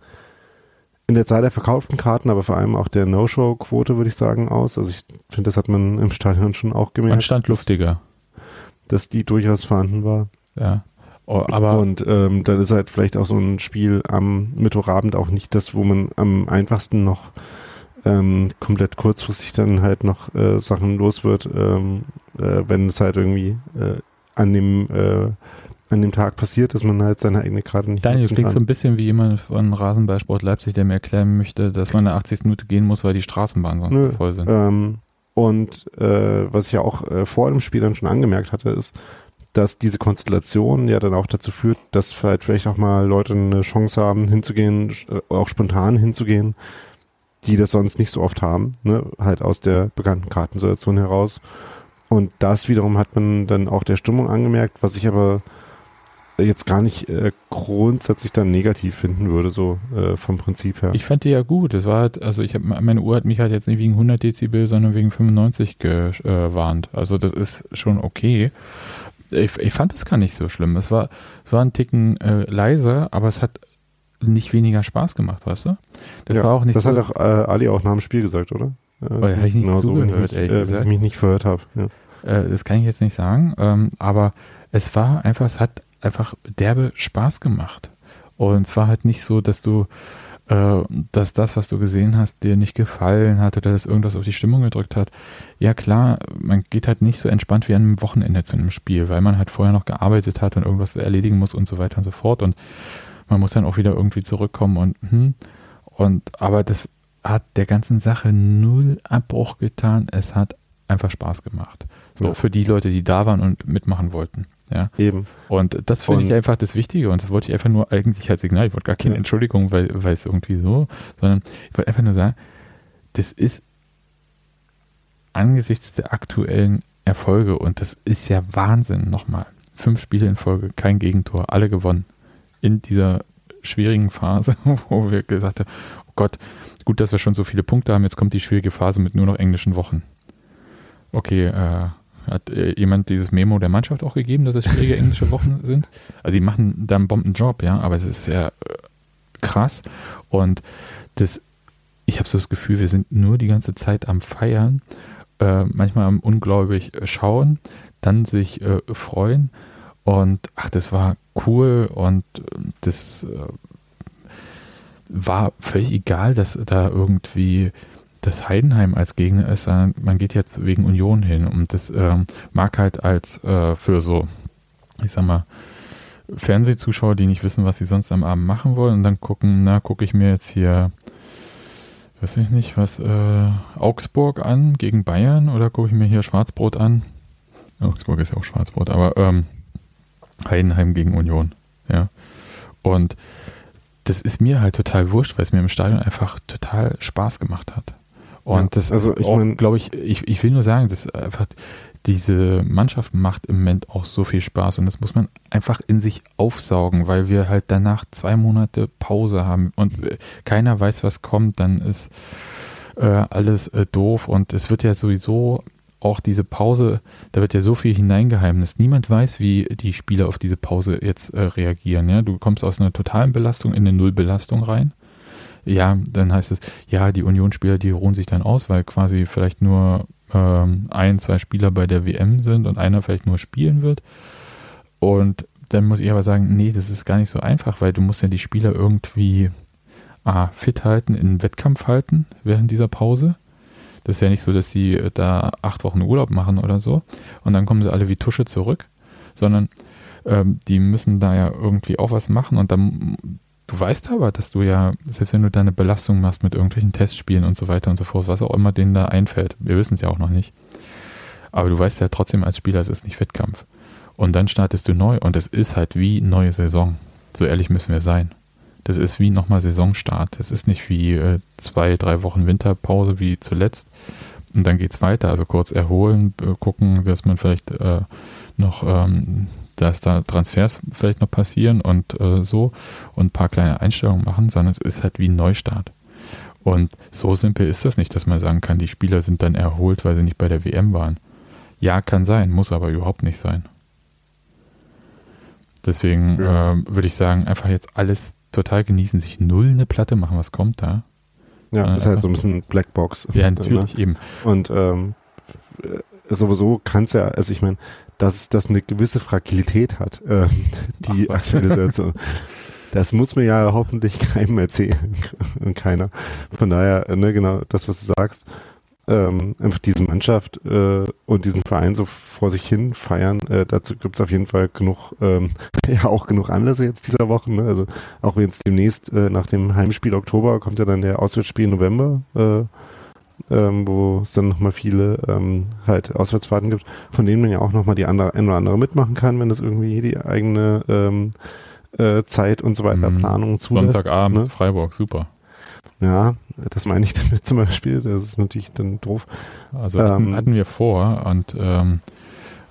in der Zahl der verkauften Karten, aber vor allem auch der No-Show-Quote, würde ich sagen, aus. Also ich finde, das hat man im Stadion schon auch gemerkt. Man stand lustiger. Dass, dass die durchaus vorhanden war. Ja. Oh, aber und ähm, dann ist halt vielleicht auch so ein Spiel am Mittwochabend auch nicht das, wo man am einfachsten noch ähm, komplett kurzfristig dann halt noch äh, Sachen los wird, ähm, äh, wenn es halt irgendwie äh, an dem äh, an dem Tag passiert, dass man halt seine eigene Karte nicht Daniel, klingt kann. so ein bisschen wie jemand von Rasenballsport Leipzig, der mir erklären möchte, dass man in der 80. Minute gehen muss, weil die Straßenbahnen sonst Nö, voll sind. Ähm, und äh, was ich ja auch äh, vor dem Spiel dann schon angemerkt hatte, ist, dass diese Konstellation ja dann auch dazu führt, dass halt vielleicht auch mal Leute eine Chance haben, hinzugehen, äh, auch spontan hinzugehen, die das sonst nicht so oft haben, ne? halt aus der bekannten Kartensituation heraus. Und das wiederum hat man dann auch der Stimmung angemerkt, was ich aber jetzt gar nicht äh, grundsätzlich dann negativ finden würde, so äh, vom Prinzip her. Ich fand die ja gut. Es war halt, also ich habe meine Uhr hat mich halt jetzt nicht wegen 100 Dezibel, sondern wegen 95 gewarnt. Also das ist schon okay. Ich, ich fand es gar nicht so schlimm. Es war, es war ein Ticken äh, leiser, aber es hat nicht weniger Spaß gemacht, weißt du? Das ja, war auch nicht Das so, hat auch äh, Ali auch nach dem Spiel gesagt, oder? Äh, oh, habe ich nicht genau so, wenn ich, äh, wenn ich mich nicht verhört habe. Ja. Äh, das kann ich jetzt nicht sagen, ähm, aber es war einfach, es hat einfach derbe Spaß gemacht. Und es war halt nicht so, dass du, äh, dass das, was du gesehen hast, dir nicht gefallen hat oder dass irgendwas auf die Stimmung gedrückt hat. Ja klar, man geht halt nicht so entspannt wie an einem Wochenende zu einem Spiel, weil man halt vorher noch gearbeitet hat und irgendwas erledigen muss und so weiter und so fort. Und man muss dann auch wieder irgendwie zurückkommen und hm, und aber das hat der ganzen Sache null Abbruch getan. Es hat einfach Spaß gemacht. So ja. für die Leute, die da waren und mitmachen wollten. Ja. Eben. Und das finde ich einfach das Wichtige und das wollte ich einfach nur eigentlich als Signal, ich wollte gar keine ja. Entschuldigung, weil, weil es irgendwie so, sondern ich wollte einfach nur sagen, das ist angesichts der aktuellen Erfolge und das ist ja Wahnsinn nochmal. Fünf Spiele in Folge, kein Gegentor, alle gewonnen. In dieser schwierigen Phase, wo wir gesagt haben, oh Gott, gut, dass wir schon so viele Punkte haben, jetzt kommt die schwierige Phase mit nur noch englischen Wochen. Okay, äh, hat äh, jemand dieses Memo der Mannschaft auch gegeben, dass es schwierige englische Wochen sind? Also die machen da einen Bombenjob, ja, aber es ist sehr äh, krass und das, ich habe so das Gefühl, wir sind nur die ganze Zeit am Feiern, äh, manchmal am ungläubig schauen, dann sich äh, freuen und ach, das war cool und äh, das war völlig egal, dass da irgendwie das Heidenheim als Gegner ist, man geht jetzt wegen Union hin und das ähm, mag halt als äh, für so, ich sag mal, Fernsehzuschauer, die nicht wissen, was sie sonst am Abend machen wollen und dann gucken, na, gucke ich mir jetzt hier, weiß ich nicht, was, äh, Augsburg an gegen Bayern oder gucke ich mir hier Schwarzbrot an? Augsburg ist ja auch Schwarzbrot, aber ähm, Heidenheim gegen Union, ja. Und das ist mir halt total wurscht, weil es mir im Stadion einfach total Spaß gemacht hat. Und ja, das also ist auch, glaube ich, ich, ich will nur sagen, dass einfach diese Mannschaft macht im Moment auch so viel Spaß und das muss man einfach in sich aufsaugen, weil wir halt danach zwei Monate Pause haben und keiner weiß, was kommt, dann ist äh, alles äh, doof und es wird ja sowieso auch diese Pause, da wird ja so viel hineingeheimnis. Niemand weiß, wie die Spieler auf diese Pause jetzt äh, reagieren. Ja? Du kommst aus einer totalen Belastung in eine Nullbelastung rein ja, dann heißt es, ja, die Unionsspieler, die ruhen sich dann aus, weil quasi vielleicht nur ähm, ein, zwei Spieler bei der WM sind und einer vielleicht nur spielen wird. Und dann muss ich aber sagen, nee, das ist gar nicht so einfach, weil du musst ja die Spieler irgendwie ah, fit halten, in Wettkampf halten während dieser Pause. Das ist ja nicht so, dass sie äh, da acht Wochen Urlaub machen oder so und dann kommen sie alle wie Tusche zurück, sondern ähm, die müssen da ja irgendwie auch was machen und dann Du weißt aber, dass du ja, selbst wenn du deine Belastung machst mit irgendwelchen Testspielen und so weiter und so fort, was auch immer denen da einfällt, wir wissen es ja auch noch nicht. Aber du weißt ja trotzdem als Spieler, es ist nicht Wettkampf. Und dann startest du neu und es ist halt wie neue Saison. So ehrlich müssen wir sein. Das ist wie nochmal Saisonstart. Es ist nicht wie äh, zwei, drei Wochen Winterpause wie zuletzt. Und dann geht es weiter. Also kurz erholen, gucken, dass man vielleicht äh, noch ähm, dass da Transfers vielleicht noch passieren und äh, so und ein paar kleine Einstellungen machen, sondern es ist halt wie ein Neustart. Und so simpel ist das nicht, dass man sagen kann, die Spieler sind dann erholt, weil sie nicht bei der WM waren. Ja, kann sein, muss aber überhaupt nicht sein. Deswegen ja. äh, würde ich sagen, einfach jetzt alles total genießen, sich null eine Platte machen, was kommt da. Ja, äh, ist halt so ein bisschen Blackbox. Ja, natürlich, ne? eben. Und ähm, sowieso kann es ja, also ich meine, dass das eine gewisse Fragilität hat, äh, die Situation. Das muss mir ja hoffentlich keinem erzählen und keiner. Von daher, ne, genau das, was du sagst, ähm, einfach diese Mannschaft äh, und diesen Verein so vor sich hin feiern. Äh, dazu gibt es auf jeden Fall genug, ähm, ja auch genug Anlässe jetzt dieser Woche. Ne? Also auch wenn es demnächst äh, nach dem Heimspiel Oktober kommt ja dann der Auswärtsspiel November. Äh, ähm, wo es dann nochmal viele ähm, halt Auswärtsfahrten gibt, von denen man ja auch nochmal die andere, ein oder andere mitmachen kann, wenn das irgendwie die eigene ähm, äh, Zeit und so weiter, mhm. Planung zulässt. Sonntagabend, ne? Freiburg, super. Ja, das meine ich damit zum Beispiel, das ist natürlich dann doof. Also ähm, hatten wir vor und ähm,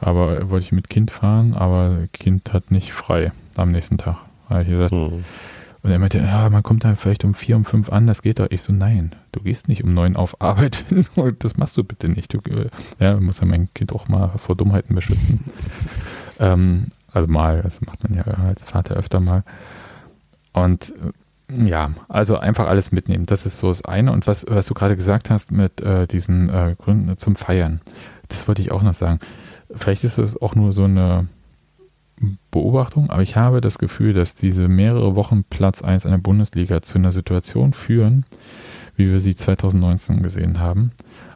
aber wollte ich mit Kind fahren, aber Kind hat nicht frei am nächsten Tag. Habe ich gesagt, mhm. Und er meinte, ja, man kommt dann vielleicht um vier, um fünf an, das geht doch. Ich so, nein, du gehst nicht um neun auf Arbeit das machst du bitte nicht. Du, äh, ja, muss ja mein Kind auch mal vor Dummheiten beschützen. ähm, also mal, das macht man ja als Vater öfter mal. Und Ja, also einfach alles mitnehmen. Das ist so das eine. Und was, was du gerade gesagt hast mit äh, diesen äh, Gründen zum Feiern, das wollte ich auch noch sagen. Vielleicht ist es auch nur so eine Beobachtung, aber ich habe das Gefühl, dass diese mehrere Wochen Platz 1 in der Bundesliga zu einer Situation führen, wie wir sie 2019 gesehen haben,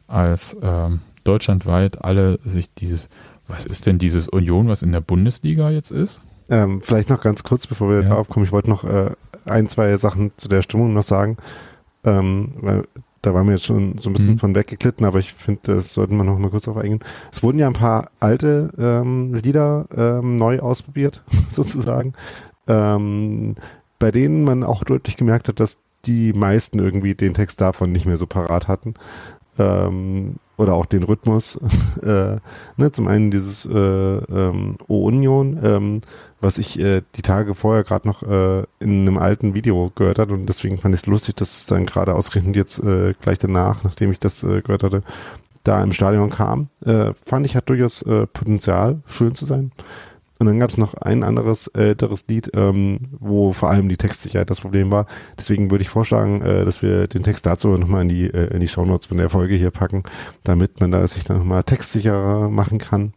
als ähm, deutschlandweit alle sich dieses, was ist denn dieses Union, was in der Bundesliga jetzt ist? Ähm, vielleicht noch ganz kurz, bevor wir ja. darauf kommen, ich wollte noch äh, ein, zwei Sachen zu der Stimmung noch sagen, ähm, weil da waren wir jetzt schon so ein bisschen mhm. von weggeglitten, aber ich finde, das sollten wir noch mal kurz auf eingehen. Es wurden ja ein paar alte ähm, Lieder ähm, neu ausprobiert, sozusagen, ähm, bei denen man auch deutlich gemerkt hat, dass die meisten irgendwie den Text davon nicht mehr so parat hatten. Ähm, oder auch den Rhythmus. äh, ne, zum einen dieses äh, ähm, O Union, ähm, was ich äh, die Tage vorher gerade noch äh, in einem alten Video gehört hat und deswegen fand ich es lustig, dass es dann gerade ausgerechnet jetzt äh, gleich danach, nachdem ich das äh, gehört hatte, da im Stadion kam. Äh, fand ich hat durchaus äh, Potenzial, schön zu sein. Und dann gab es noch ein anderes älteres Lied, ähm, wo vor allem die Textsicherheit das Problem war. Deswegen würde ich vorschlagen, äh, dass wir den Text dazu nochmal in die, äh, in die Shownotes von der Folge hier packen, damit man da sich dann nochmal textsicherer machen kann.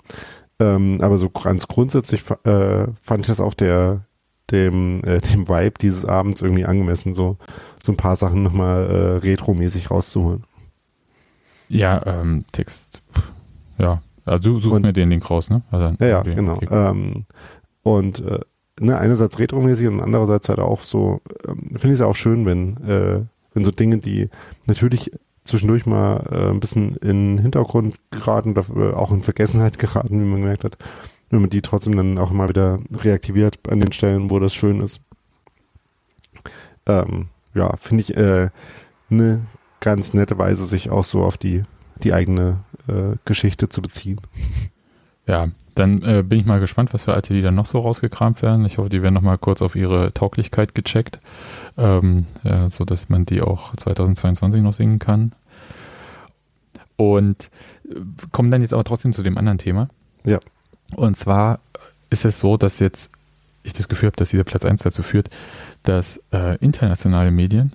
Ähm, aber so ganz grundsätzlich äh, fand ich das auch der, dem, äh, dem Vibe dieses Abends irgendwie angemessen, so, so ein paar Sachen nochmal äh, retromäßig rauszuholen. Ja, ähm, Text, ja, also du suchst und, mir den Link raus, ne? Also, ja, ja, genau. Okay. Ähm, und äh, ne, einerseits retromäßig und andererseits halt auch so, ähm, finde ich es ja auch schön, wenn, äh, wenn so Dinge, die natürlich zwischendurch mal äh, ein bisschen in den Hintergrund geraten, dafür auch in Vergessenheit geraten, wie man gemerkt hat, wenn man die trotzdem dann auch mal wieder reaktiviert an den Stellen, wo das schön ist. Ähm, ja, finde ich äh, eine ganz nette Weise, sich auch so auf die, die eigene äh, Geschichte zu beziehen. Ja, dann äh, bin ich mal gespannt, was für alte Lieder noch so rausgekramt werden. Ich hoffe, die werden noch mal kurz auf ihre Tauglichkeit gecheckt, ähm, ja, so dass man die auch 2022 noch singen kann. Und äh, kommen dann jetzt aber trotzdem zu dem anderen Thema. Ja. Und zwar ist es so, dass jetzt ich das Gefühl habe, dass dieser Platz 1 dazu führt, dass äh, internationale Medien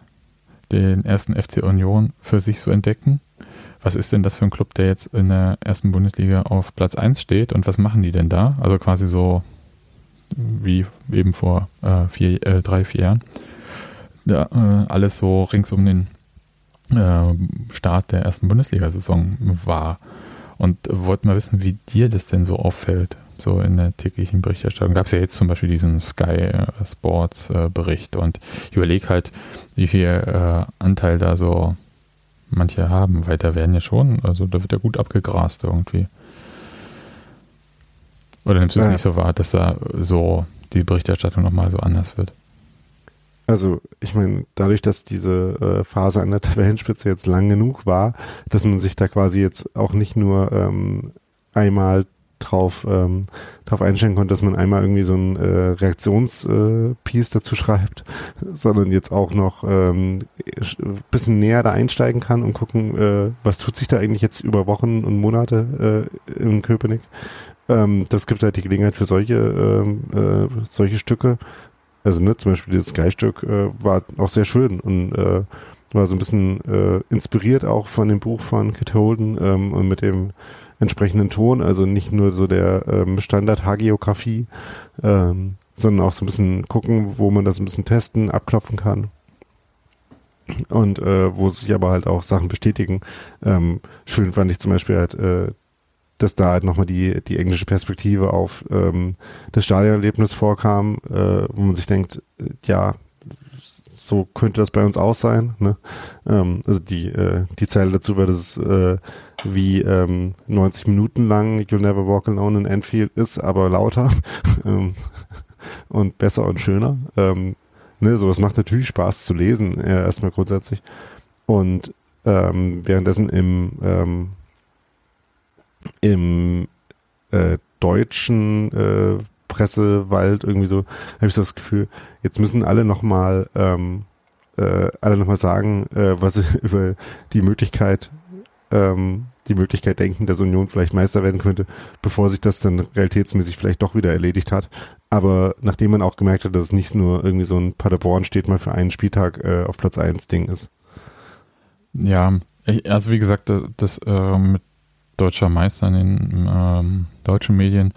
den ersten FC Union für sich so entdecken was ist denn das für ein Club, der jetzt in der ersten Bundesliga auf Platz 1 steht und was machen die denn da? Also quasi so wie eben vor äh, vier, äh, drei, vier Jahren. Da, äh, alles so rings um den äh, Start der ersten Bundesliga-Saison war. Und wollten mal wissen, wie dir das denn so auffällt, so in der täglichen Berichterstattung. Gab es ja jetzt zum Beispiel diesen Sky äh, Sports äh, Bericht und ich überlege halt, wie viel Anteil da so manche haben, weil da werden ja schon, also da wird ja gut abgegrast irgendwie. Oder nimmst du es ja. nicht so wahr, dass da so die Berichterstattung nochmal so anders wird? Also, ich meine, dadurch, dass diese äh, Phase an der Tabellenspitze jetzt lang genug war, dass man sich da quasi jetzt auch nicht nur ähm, einmal drauf, ähm, drauf einstellen konnte, dass man einmal irgendwie so ein äh, Reaktionspiece äh, dazu schreibt, sondern jetzt auch noch ähm, bisschen näher da einsteigen kann und gucken, äh, was tut sich da eigentlich jetzt über Wochen und Monate äh, in Köpenick. Ähm, das gibt halt die Gelegenheit für solche, ähm, äh, solche Stücke. Also ne, zum Beispiel dieses Sky-Stück äh, war auch sehr schön und äh, war so ein bisschen äh, inspiriert auch von dem Buch von Kit Holden ähm, und mit dem entsprechenden Ton, also nicht nur so der ähm, Standard-Hagiografie, ähm, sondern auch so ein bisschen gucken, wo man das ein bisschen testen, abklopfen kann. Und äh, wo sich aber halt auch Sachen bestätigen. Ähm, schön fand ich zum Beispiel halt, äh, dass da halt nochmal die, die englische Perspektive auf ähm, das Stadionerlebnis vorkam, äh, wo man sich denkt, äh, ja, so könnte das bei uns auch sein. Ne? Ähm, also die, äh, die Zeile dazu war, dass es äh, wie ähm, 90 Minuten lang You'll Never Walk Alone in Enfield ist, aber lauter ähm, und besser und schöner. Ähm, ne, sowas macht natürlich Spaß zu lesen, äh, erstmal grundsätzlich. Und ähm, währenddessen im, ähm, im äh, deutschen äh, Pressewald irgendwie so, habe ich so das Gefühl, jetzt müssen alle nochmal ähm, äh, alle nochmal sagen, äh, was sie über die Möglichkeit ähm, die Möglichkeit denken, dass Union vielleicht Meister werden könnte, bevor sich das dann realitätsmäßig vielleicht doch wieder erledigt hat. Aber nachdem man auch gemerkt hat, dass es nicht nur irgendwie so ein Paderborn steht mal für einen Spieltag äh, auf Platz 1 Ding ist. Ja, also wie gesagt, das, das äh, mit deutscher Meister in den ähm, deutschen Medien,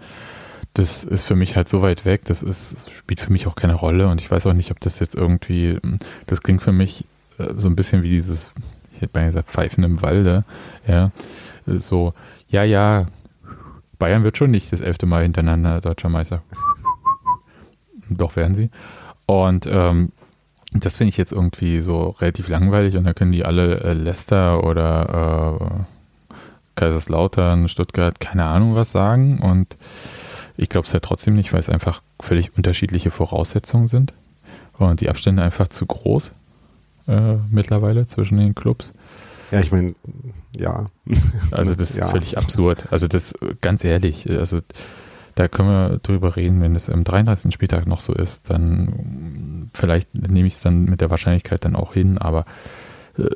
das ist für mich halt so weit weg, das ist, spielt für mich auch keine Rolle und ich weiß auch nicht, ob das jetzt irgendwie, das klingt für mich äh, so ein bisschen wie dieses, ich hätte mal gesagt, Pfeifen im Walde, ja, so, ja, ja, Bayern wird schon nicht das elfte Mal hintereinander deutscher Meister. Doch werden sie. Und ähm, das finde ich jetzt irgendwie so relativ langweilig und da können die alle äh, Leicester oder äh, Kaiserslautern, Stuttgart, keine Ahnung was sagen und ich glaube es ja trotzdem nicht, weil es einfach völlig unterschiedliche Voraussetzungen sind und die Abstände einfach zu groß äh, mittlerweile zwischen den Clubs. Ja, ich meine, ja. Also das ist ja. völlig absurd. Also das, ganz ehrlich, also da können wir drüber reden, wenn es im 33. Spieltag noch so ist, dann vielleicht nehme ich es dann mit der Wahrscheinlichkeit dann auch hin, aber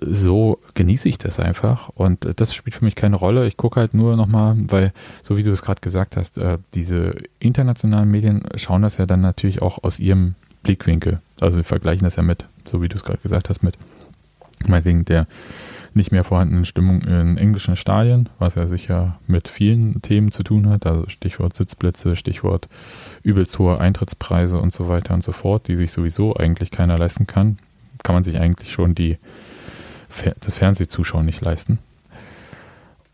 so genieße ich das einfach und das spielt für mich keine Rolle. Ich gucke halt nur nochmal, weil, so wie du es gerade gesagt hast, äh, diese internationalen Medien schauen das ja dann natürlich auch aus ihrem Blickwinkel. Also vergleichen das ja mit, so wie du es gerade gesagt hast, mit meinetwegen der nicht mehr vorhandenen Stimmung in englischen Stadien, was ja sicher mit vielen Themen zu tun hat, also Stichwort Sitzplätze, Stichwort übelst hohe Eintrittspreise und so weiter und so fort, die sich sowieso eigentlich keiner leisten kann, kann man sich eigentlich schon die, das Fernsehzuschauen nicht leisten.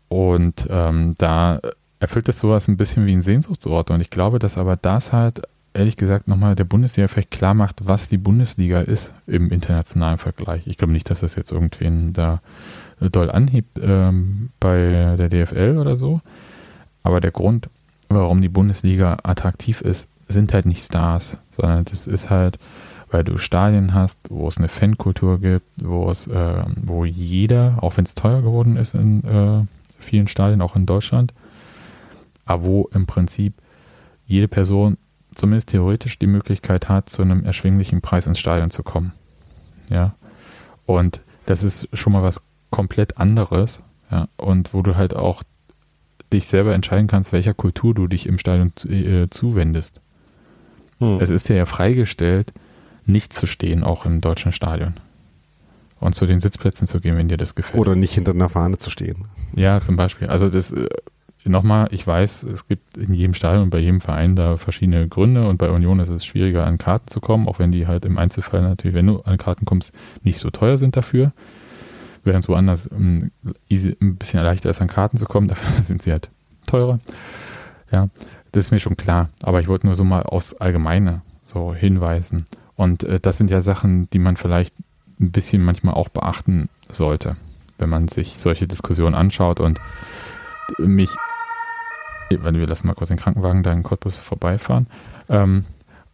Und ähm, da erfüllt es sowas ein bisschen wie ein Sehnsuchtsort. Und ich glaube, dass aber das halt ehrlich gesagt nochmal der Bundesliga vielleicht klar macht, was die Bundesliga ist im internationalen Vergleich. Ich glaube nicht, dass das jetzt irgendwen da äh, doll anhebt ähm, bei der DFL oder so. Aber der Grund, warum die Bundesliga attraktiv ist, sind halt nicht Stars, sondern das ist halt, weil du Stadien hast, wo es eine Fankultur gibt, wo es, äh, wo jeder, auch wenn es teuer geworden ist in äh, vielen Stadien, auch in Deutschland, aber wo im Prinzip jede Person zumindest theoretisch die Möglichkeit hat, zu einem erschwinglichen Preis ins Stadion zu kommen. Ja. Und das ist schon mal was komplett anderes. Ja. Und wo du halt auch dich selber entscheiden kannst, welcher Kultur du dich im Stadion äh, zuwendest. Hm. Es ist dir ja freigestellt, nicht zu stehen, auch im deutschen Stadion. Und zu den Sitzplätzen zu gehen, wenn dir das gefällt. Oder nicht hinter einer Fahne zu stehen. Ja, zum Beispiel. Also das äh, nochmal, ich weiß, es gibt in jedem Stadion und bei jedem Verein da verschiedene Gründe und bei Union ist es schwieriger, an Karten zu kommen, auch wenn die halt im Einzelfall natürlich, wenn du an Karten kommst, nicht so teuer sind dafür. Während es woanders um, ähm, easy, ein bisschen leichter ist, an Karten zu kommen, dafür sind sie halt teurer. Ja, das ist mir schon klar. Aber ich wollte nur so mal aufs Allgemeine so hinweisen. Und äh, das sind ja Sachen, die man vielleicht ein bisschen manchmal auch beachten sollte, wenn man sich solche Diskussionen anschaut und mich weil wir lassen mal kurz den Krankenwagen da in Cottbus vorbeifahren. Ähm,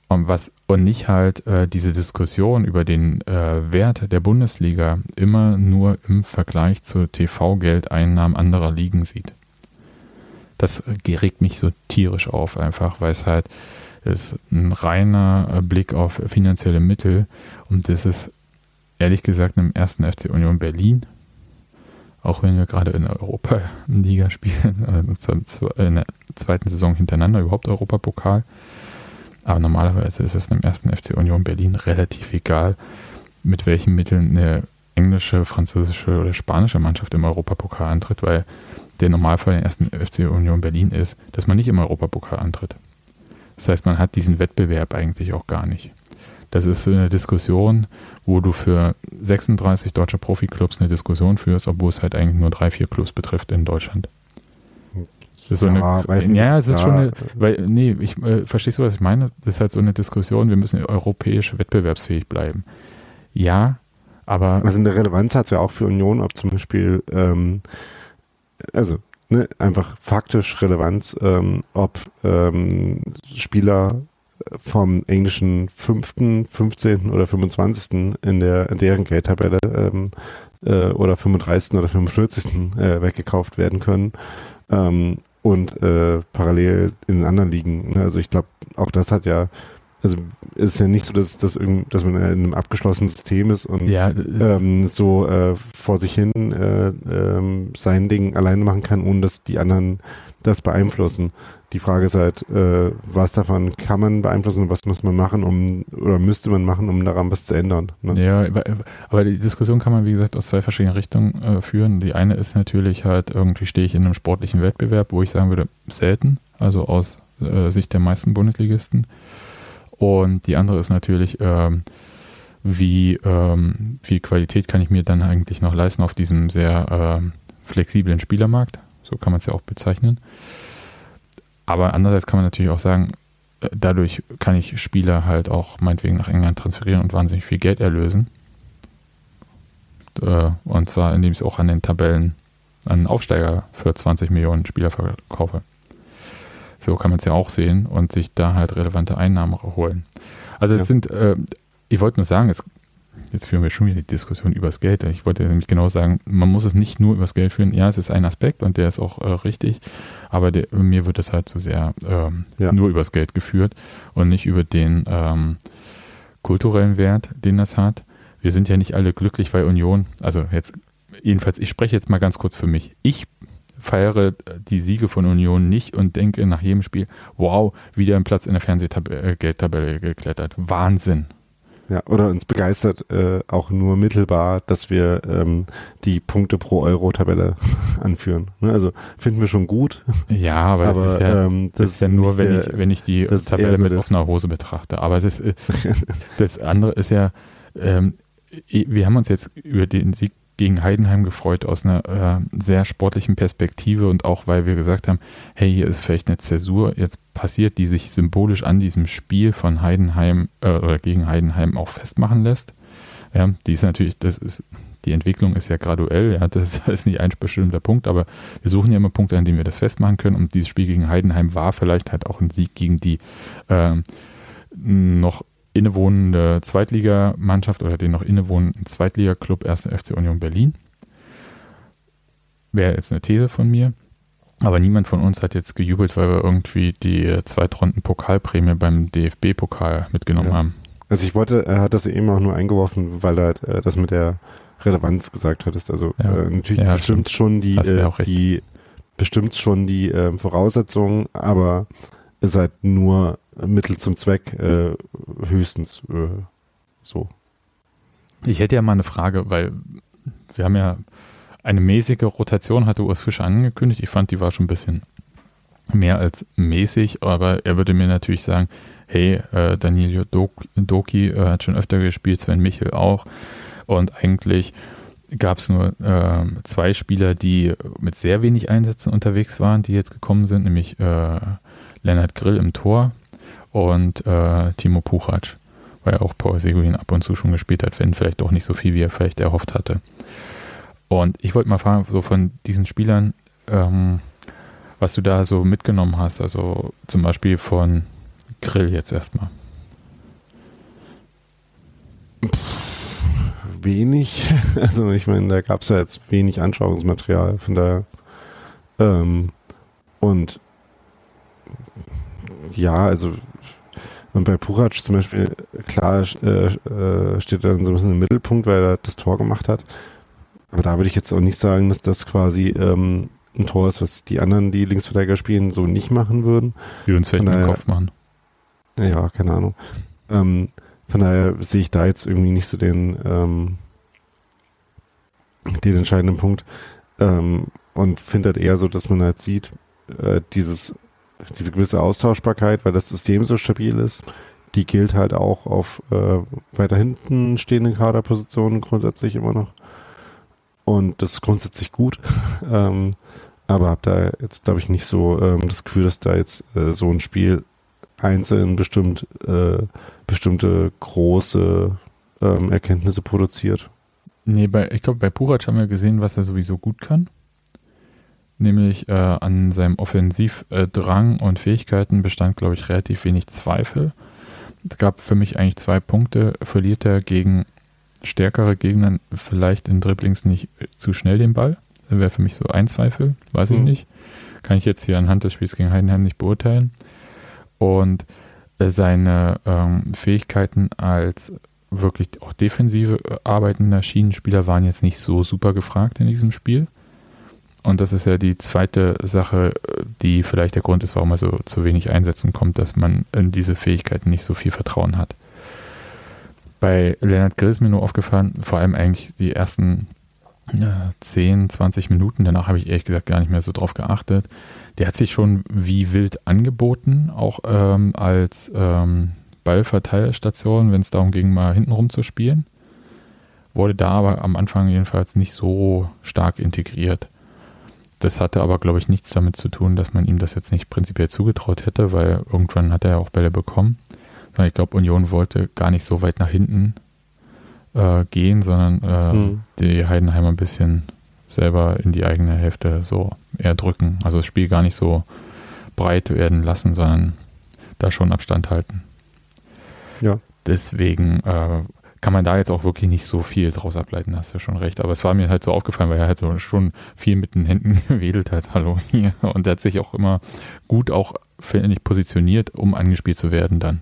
und, was, und nicht halt äh, diese Diskussion über den äh, Wert der Bundesliga immer nur im Vergleich zu TV-Geldeinnahmen anderer Ligen sieht. Das regt mich so tierisch auf, einfach, weil es halt ist ein reiner äh, Blick auf finanzielle Mittel und das ist ehrlich gesagt im ersten FC Union Berlin auch wenn wir gerade in der Europa-Liga spielen, also in der zweiten Saison hintereinander überhaupt Europapokal. Aber normalerweise ist es im ersten FC Union Berlin relativ egal, mit welchen Mitteln eine englische, französische oder spanische Mannschaft im Europapokal antritt, weil der Normalfall im ersten FC Union Berlin ist, dass man nicht im Europapokal antritt. Das heißt, man hat diesen Wettbewerb eigentlich auch gar nicht. Das ist eine Diskussion, wo du für 36 deutsche Profiklubs eine Diskussion führst, obwohl es halt eigentlich nur drei, vier Clubs betrifft in Deutschland. Das ist so ja, eine, weiß nicht, ja, es ist ja. schon eine, weil, nee, ich, äh, verstehst du, was ich meine? Das ist halt so eine Diskussion, wir müssen europäisch wettbewerbsfähig bleiben. Ja, aber. Also eine Relevanz hat es ja auch für Union, ob zum Beispiel, ähm, also ne, einfach faktisch Relevanz, ähm, ob ähm, Spieler vom englischen 5., 15. oder 25. in der in deren Geldtabelle ähm, äh, oder 35. oder 45. Äh, weggekauft werden können. Ähm, und äh, parallel in anderen Ligen. Ne? Also ich glaube, auch das hat ja also ist ja nicht so, dass, dass, irgend, dass man in einem abgeschlossenen System ist und ja, ähm, so äh, vor sich hin äh, ähm, sein Ding alleine machen kann, ohne dass die anderen das beeinflussen. Die Frage ist halt, äh, was davon kann man beeinflussen und was muss man machen, um oder müsste man machen, um daran was zu ändern. Ne? Ja, aber die Diskussion kann man, wie gesagt, aus zwei verschiedenen Richtungen äh, führen. Die eine ist natürlich halt, irgendwie stehe ich in einem sportlichen Wettbewerb, wo ich sagen würde, selten, also aus äh, Sicht der meisten Bundesligisten. Und die andere ist natürlich, ähm, wie ähm, viel Qualität kann ich mir dann eigentlich noch leisten auf diesem sehr äh, flexiblen Spielermarkt. So kann man es ja auch bezeichnen. Aber andererseits kann man natürlich auch sagen, äh, dadurch kann ich Spieler halt auch meinetwegen nach England transferieren und wahnsinnig viel Geld erlösen. Äh, und zwar, indem ich es auch an den Tabellen an Aufsteiger für 20 Millionen Spieler verkaufe. So kann man es ja auch sehen und sich da halt relevante Einnahmen holen. Also es ja. sind, äh, ich wollte nur sagen, es, jetzt führen wir schon wieder die Diskussion über das Geld. Ich wollte nämlich genau sagen, man muss es nicht nur über das Geld führen. Ja, es ist ein Aspekt und der ist auch äh, richtig, aber der, mir wird es halt zu so sehr ähm, ja. nur über das Geld geführt und nicht über den ähm, kulturellen Wert, den das hat. Wir sind ja nicht alle glücklich, weil Union, also jetzt jedenfalls, ich spreche jetzt mal ganz kurz für mich. Ich feiere die Siege von Union nicht und denke nach jedem Spiel, wow, wieder ein Platz in der Fernsehgeldtabelle geklettert. Wahnsinn. Ja, oder uns begeistert äh, auch nur mittelbar, dass wir ähm, die Punkte pro Euro-Tabelle anführen. Ne? Also finden wir schon gut. Ja, aber, aber das ist ja, ähm, das, das ist ja nur, wenn ich, wenn ich die Tabelle so mit offener Hose betrachte. Aber das, äh, das andere ist ja, ähm, wir haben uns jetzt über den Sieg gegen Heidenheim gefreut aus einer äh, sehr sportlichen Perspektive und auch weil wir gesagt haben, hey, hier ist vielleicht eine Zäsur jetzt passiert, die sich symbolisch an diesem Spiel von Heidenheim äh, oder gegen Heidenheim auch festmachen lässt. Ja, die ist natürlich, das ist, die Entwicklung ist ja graduell, ja, das ist nicht ein bestimmter Punkt, aber wir suchen ja immer Punkte, an denen wir das festmachen können und dieses Spiel gegen Heidenheim war vielleicht halt auch ein Sieg gegen die äh, noch innewohnende Zweitligamannschaft oder den noch innewohnenden Zweitligaklub 1. FC Union Berlin. Wäre jetzt eine These von mir. Aber niemand von uns hat jetzt gejubelt, weil wir irgendwie die Zweitrunden-Pokalprämie beim DFB-Pokal mitgenommen ja. haben. Also ich wollte, er hat das eben auch nur eingeworfen, weil er äh, das mit der Relevanz gesagt hattest. Also ja. äh, natürlich ja, bestimmt schon die, äh, die bestimmt schon die äh, Voraussetzungen, aber ihr seid nur Mittel zum Zweck äh, höchstens äh, so. Ich hätte ja mal eine Frage, weil wir haben ja eine mäßige Rotation, hatte Urs Fischer angekündigt. Ich fand, die war schon ein bisschen mehr als mäßig, aber er würde mir natürlich sagen, hey, äh, Danilo Doki äh, hat schon öfter gespielt, Sven Michel auch. Und eigentlich gab es nur äh, zwei Spieler, die mit sehr wenig Einsätzen unterwegs waren, die jetzt gekommen sind, nämlich äh, Lennart Grill im Tor und äh, Timo Puchac, weil auch Paul Seguin ab und zu schon gespielt hat, wenn vielleicht doch nicht so viel, wie er vielleicht erhofft hatte. Und ich wollte mal fragen, so von diesen Spielern, ähm, was du da so mitgenommen hast, also zum Beispiel von Grill jetzt erstmal. Wenig, also ich meine, da gab es ja jetzt wenig Anschauungsmaterial, von daher ähm, und ja, also und bei Purac zum Beispiel, klar, äh, äh, steht dann so ein bisschen im Mittelpunkt, weil er das Tor gemacht hat. Aber da würde ich jetzt auch nicht sagen, dass das quasi ähm, ein Tor ist, was die anderen, die Linksverteidiger spielen, so nicht machen würden. Die uns vielleicht daher, den Kopf machen. Ja, keine Ahnung. Ähm, von daher sehe ich da jetzt irgendwie nicht so den, ähm, den entscheidenden Punkt. Ähm, und finde halt eher so, dass man halt sieht, äh, dieses diese gewisse Austauschbarkeit, weil das System so stabil ist, die gilt halt auch auf äh, weiter hinten stehenden Kaderpositionen grundsätzlich immer noch. Und das ist grundsätzlich gut. ähm, aber habe da jetzt, glaube ich, nicht so ähm, das Gefühl, dass da jetzt äh, so ein Spiel einzeln bestimmt äh, bestimmte große ähm, Erkenntnisse produziert. Nee, bei, ich glaube, bei Purac haben wir gesehen, was er sowieso gut kann nämlich äh, an seinem Offensivdrang und Fähigkeiten bestand, glaube ich, relativ wenig Zweifel. Es gab für mich eigentlich zwei Punkte. Verliert er gegen stärkere Gegner vielleicht in Dribblings nicht zu schnell den Ball? Das wäre für mich so ein Zweifel, weiß mhm. ich nicht. Kann ich jetzt hier anhand des Spiels gegen Heidenheim nicht beurteilen. Und seine ähm, Fähigkeiten als wirklich auch defensive äh, arbeitender Schienenspieler waren jetzt nicht so super gefragt in diesem Spiel. Und das ist ja die zweite Sache, die vielleicht der Grund ist, warum er so zu wenig Einsätzen kommt, dass man in diese Fähigkeiten nicht so viel Vertrauen hat. Bei Leonard Grill ist mir nur aufgefallen, vor allem eigentlich die ersten ja, 10, 20 Minuten, danach habe ich ehrlich gesagt gar nicht mehr so drauf geachtet. Der hat sich schon wie wild angeboten, auch ähm, als ähm, Ballverteilstation, wenn es darum ging, mal hintenrum zu spielen. Wurde da aber am Anfang jedenfalls nicht so stark integriert. Das hatte aber, glaube ich, nichts damit zu tun, dass man ihm das jetzt nicht prinzipiell zugetraut hätte, weil irgendwann hat er ja auch Bälle bekommen. Sondern ich glaube, Union wollte gar nicht so weit nach hinten äh, gehen, sondern äh, hm. die Heidenheimer ein bisschen selber in die eigene Hälfte so eher drücken. Also das Spiel gar nicht so breit werden lassen, sondern da schon Abstand halten. Ja. Deswegen äh, kann man da jetzt auch wirklich nicht so viel draus ableiten, hast du schon recht. Aber es war mir halt so aufgefallen, weil er halt so schon viel mit den Händen gewedelt hat. Hallo hier. Und er hat sich auch immer gut auch, finde ich, positioniert, um angespielt zu werden dann.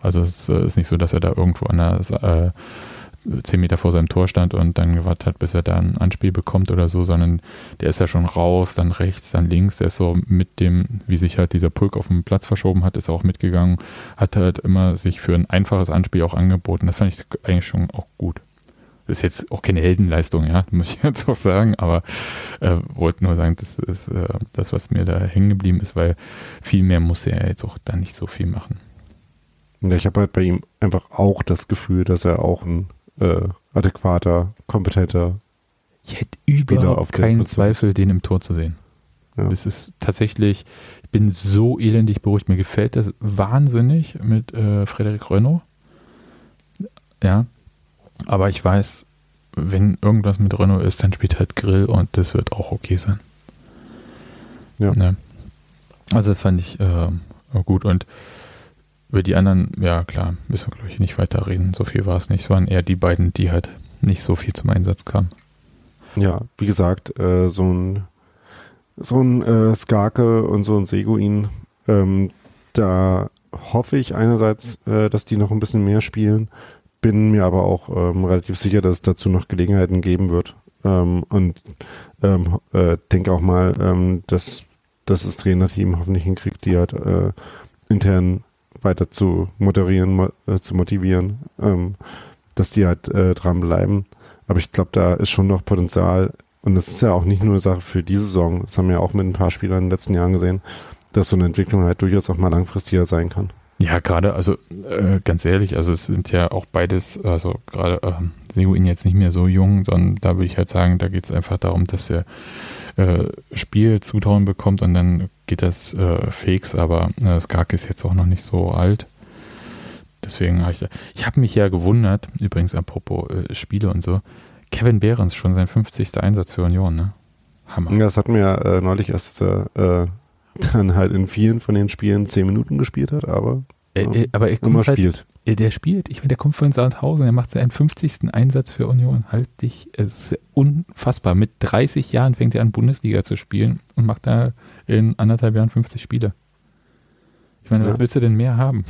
Also es äh, ist nicht so, dass er da irgendwo an der äh, zehn Meter vor seinem Tor stand und dann gewartet hat, bis er da ein Anspiel bekommt oder so, sondern der ist ja schon raus, dann rechts, dann links, der ist so mit dem, wie sich halt dieser Pulk auf dem Platz verschoben hat, ist auch mitgegangen, hat halt immer sich für ein einfaches Anspiel auch angeboten. Das fand ich eigentlich schon auch gut. Das ist jetzt auch keine Heldenleistung, ja, muss ich jetzt auch sagen, aber äh, wollte nur sagen, das ist äh, das, was mir da hängen geblieben ist, weil viel mehr musste er jetzt auch da nicht so viel machen. Ja, ich habe halt bei ihm einfach auch das Gefühl, dass er auch ein äh, adäquater, kompetenter. Ich hätte überhaupt keinen Zweifel, den im Tor zu sehen. Ja. Es ist tatsächlich, ich bin so elendig beruhigt. Mir gefällt das wahnsinnig mit äh, Frederik Renault. Ja. Aber ich weiß, wenn irgendwas mit Renault ist, dann spielt halt Grill und das wird auch okay sein. Ja. ja. Also das fand ich äh, gut und über die anderen, ja klar, müssen wir glaube ich nicht weiter reden. So viel war es nicht. Es waren eher die beiden, die halt nicht so viel zum Einsatz kamen. Ja, wie gesagt, äh, so ein so ein äh, Skarke und so ein Seguin, ähm, da hoffe ich einerseits, äh, dass die noch ein bisschen mehr spielen, bin mir aber auch ähm, relativ sicher, dass es dazu noch Gelegenheiten geben wird. Ähm, und ähm, äh, denke auch mal, ähm, dass, dass das Trainerteam hoffentlich hinkriegt, die halt äh, intern weiter zu moderieren, mo äh, zu motivieren, ähm, dass die halt äh, dranbleiben. Aber ich glaube, da ist schon noch Potenzial. Und das ist ja auch nicht nur eine Sache für diese Saison. Das haben wir auch mit ein paar Spielern in den letzten Jahren gesehen, dass so eine Entwicklung halt durchaus auch mal langfristiger sein kann. Ja, gerade, also äh, ganz ehrlich, also es sind ja auch beides, also gerade äh, Seguin jetzt nicht mehr so jung, sondern da würde ich halt sagen, da geht es einfach darum, dass er äh, Spiel zutrauen bekommt und dann geht das äh, fix, aber äh, Skark ist jetzt auch noch nicht so alt. Deswegen habe ich, ich habe mich ja gewundert, übrigens apropos äh, Spiele und so, Kevin Behrens schon sein 50. Einsatz für Union, ne? Hammer. Das wir ja äh, neulich erst äh, dann halt in vielen von den Spielen 10 Minuten gespielt hat, aber, äh, aber er immer halt, spielt. Der spielt, ich meine, der kommt von Sandhausen, er macht seinen 50. Einsatz für Union. Halt dich, es ist unfassbar. Mit 30 Jahren fängt er an, Bundesliga zu spielen und macht da in anderthalb Jahren 50 Spiele. Ich meine, ja. was willst du denn mehr haben?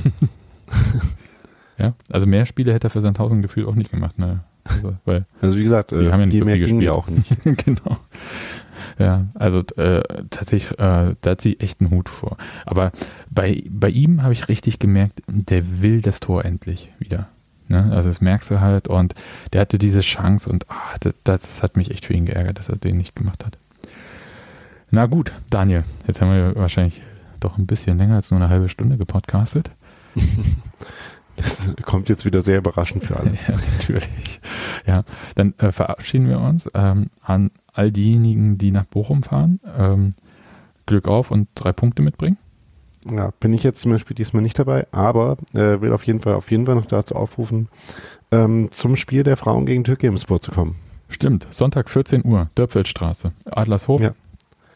ja, also mehr Spiele hätte er für Sandhausen gefühlt auch nicht gemacht, ne? Also, weil also wie gesagt, die äh, haben ja nicht so viel gespielt. auch nicht. genau. Ja, also äh, tatsächlich, äh, da hat sie echt einen Hut vor. Aber bei, bei ihm habe ich richtig gemerkt, der will das Tor endlich wieder. Ne? Also das merkst du halt und der hatte diese Chance und ah, das, das hat mich echt für ihn geärgert, dass er den nicht gemacht hat. Na gut, Daniel, jetzt haben wir wahrscheinlich doch ein bisschen länger als nur eine halbe Stunde gepodcastet. Das kommt jetzt wieder sehr überraschend für alle. ja, natürlich. Ja, dann äh, verabschieden wir uns ähm, an all diejenigen, die nach Bochum fahren. Ähm, Glück auf und drei Punkte mitbringen. Ja, bin ich jetzt zum Beispiel diesmal nicht dabei, aber äh, will auf jeden Fall auf jeden Fall noch dazu aufrufen, ähm, zum Spiel der Frauen gegen Türkei im Sport zu kommen. Stimmt, Sonntag 14 Uhr, Dörpfeldstraße, Adlershof. Ja.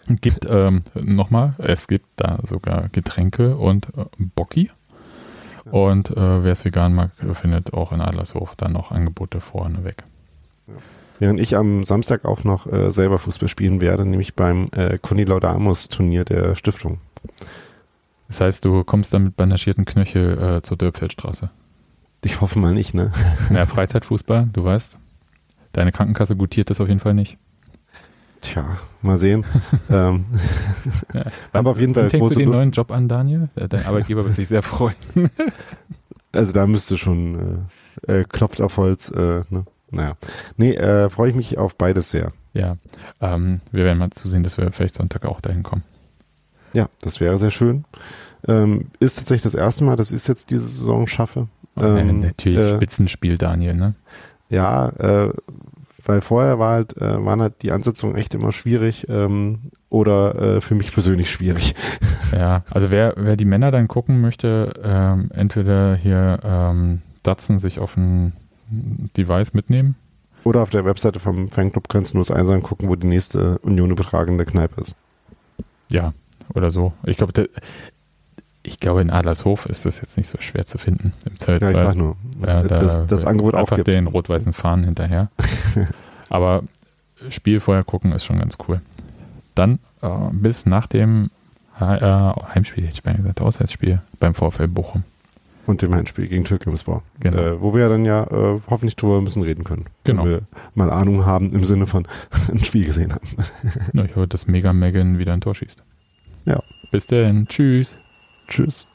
Gibt ähm, nochmal, es gibt da sogar Getränke und äh, Bocki. Und äh, wer es vegan mag, findet auch in Adlershof dann noch Angebote vorne weg. Während ich am Samstag auch noch äh, selber Fußball spielen werde, nämlich beim äh, Conny Laudamus Turnier der Stiftung. Das heißt, du kommst dann mit bandagierten Knöchel äh, zur Dörpfeldstraße. Ich hoffe mal nicht, ne? Ja, Freizeitfußball, du weißt. Deine Krankenkasse gutiert das auf jeden Fall nicht. Tja, mal sehen. ähm, ja. Aber auf jeden Fall fängst du den Lust. neuen Job an, Daniel? Dein Arbeitgeber wird sich sehr freuen. also da müsste schon äh, äh, klopft auf Holz. Äh, ne? Naja, nee, äh, freue ich mich auf beides sehr. Ja, ähm, wir werden mal zusehen, dass wir vielleicht Sonntag auch dahin kommen. Ja, das wäre sehr schön. Ähm, ist tatsächlich das erste Mal, dass ich es jetzt diese Saison schaffe. Ähm, natürlich äh, Spitzenspiel, Daniel, ne? Ja, äh, weil vorher war halt, äh, waren halt die Ansetzungen echt immer schwierig ähm, oder äh, für mich persönlich schwierig. Ja, also wer, wer die Männer dann gucken möchte, ähm, entweder hier ähm, Datsen sich auf ein Device mitnehmen. Oder auf der Webseite vom Fanclub kannst du nur das Einsam gucken, wo die nächste Union übertragende Kneipe ist. Ja, oder so. Ich glaube, ich glaube, in Adlershof ist das jetzt nicht so schwer zu finden im Zelt. Ja, ich sag nur, ja, da das, das Angebot einfach aufgibt. den rot-weißen Fahnen hinterher. Aber Spiel vorher gucken ist schon ganz cool. Dann äh, bis nach dem äh, Heimspiel, hätte ich mal gesagt, Auswärtsspiel beim VfL Bochum. Und dem Heimspiel gegen Türkimsbau. Genau. Äh, wo wir ja dann ja äh, hoffentlich drüber ein bisschen reden können. Genau. Wenn wir mal Ahnung haben im Sinne von ein Spiel gesehen haben. ja, ich hoffe, dass Mega Megan wieder ein Tor schießt. Ja. Bis denn. Tschüss. Tschüss.